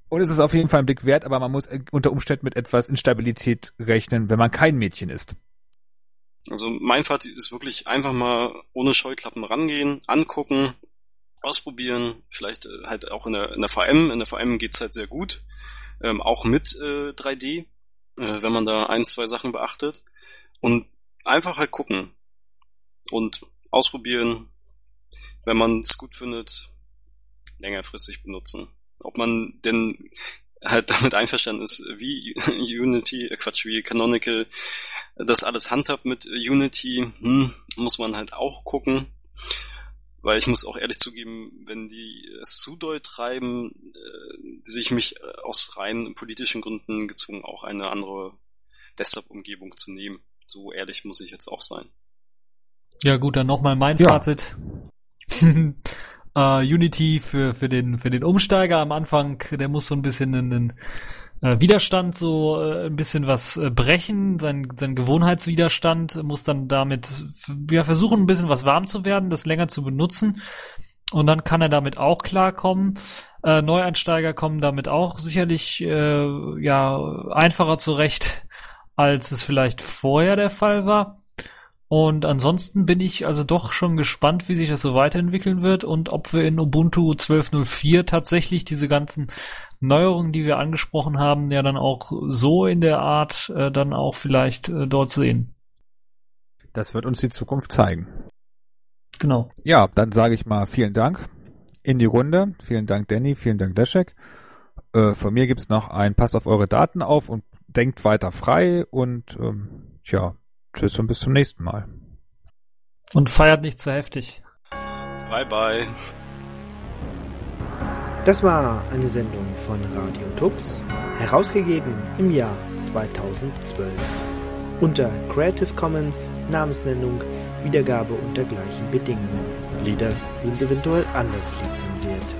Und es ist auf jeden Fall ein Blick wert, aber man muss unter Umständen mit etwas Instabilität rechnen, wenn man kein Mädchen ist. Also mein Fazit ist wirklich einfach mal ohne Scheuklappen rangehen, angucken, ausprobieren, vielleicht äh, halt auch in der, in der VM. In der VM geht's halt sehr gut, ähm, auch mit äh, 3D, äh, wenn man da ein, zwei Sachen beachtet. Und einfach halt gucken und ausprobieren, wenn man es gut findet, längerfristig benutzen. Ob man denn halt damit einverstanden ist, wie Unity, äh Quatsch, wie Canonical das alles handhabt mit Unity, hm, muss man halt auch gucken. Weil ich muss auch ehrlich zugeben, wenn die es zu doll treiben, äh, sehe ich mich äh, aus rein politischen Gründen gezwungen, auch eine andere Desktop-Umgebung zu nehmen. So ehrlich muss ich jetzt auch sein. Ja gut, dann nochmal mein ja. Fazit. uh, Unity für, für, den, für den Umsteiger am Anfang, der muss so ein bisschen einen, äh, Widerstand so äh, ein bisschen was äh, brechen, sein, sein Gewohnheitswiderstand muss dann damit ja, versuchen, ein bisschen was warm zu werden, das länger zu benutzen. Und dann kann er damit auch klarkommen. Äh, Neueinsteiger kommen damit auch sicherlich äh, ja einfacher zurecht, als es vielleicht vorher der Fall war. Und ansonsten bin ich also doch schon gespannt, wie sich das so weiterentwickeln wird und ob wir in Ubuntu 12.04 tatsächlich diese ganzen Neuerungen, die wir angesprochen haben, ja dann auch so in der Art äh, dann auch vielleicht äh, dort sehen. Das wird uns die Zukunft zeigen. Genau. Ja, dann sage ich mal vielen Dank in die Runde. Vielen Dank, Danny. Vielen Dank, Leszek. Äh, von mir gibt's noch ein Passt auf eure Daten auf und denkt weiter frei und ähm, ja, tschüss und bis zum nächsten Mal. Und feiert nicht zu heftig. Bye bye. Das war eine Sendung von Radio Tux, herausgegeben im Jahr 2012. Unter Creative Commons, Namensnennung, Wiedergabe unter gleichen Bedingungen. Lieder sind eventuell anders lizenziert.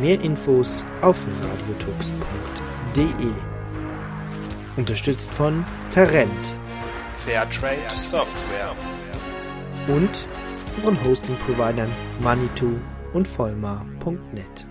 Mehr Infos auf radiotux.de. Unterstützt von Tarent Fairtrade Software. und unseren Hosting-Providern Manitou und Vollmar.net.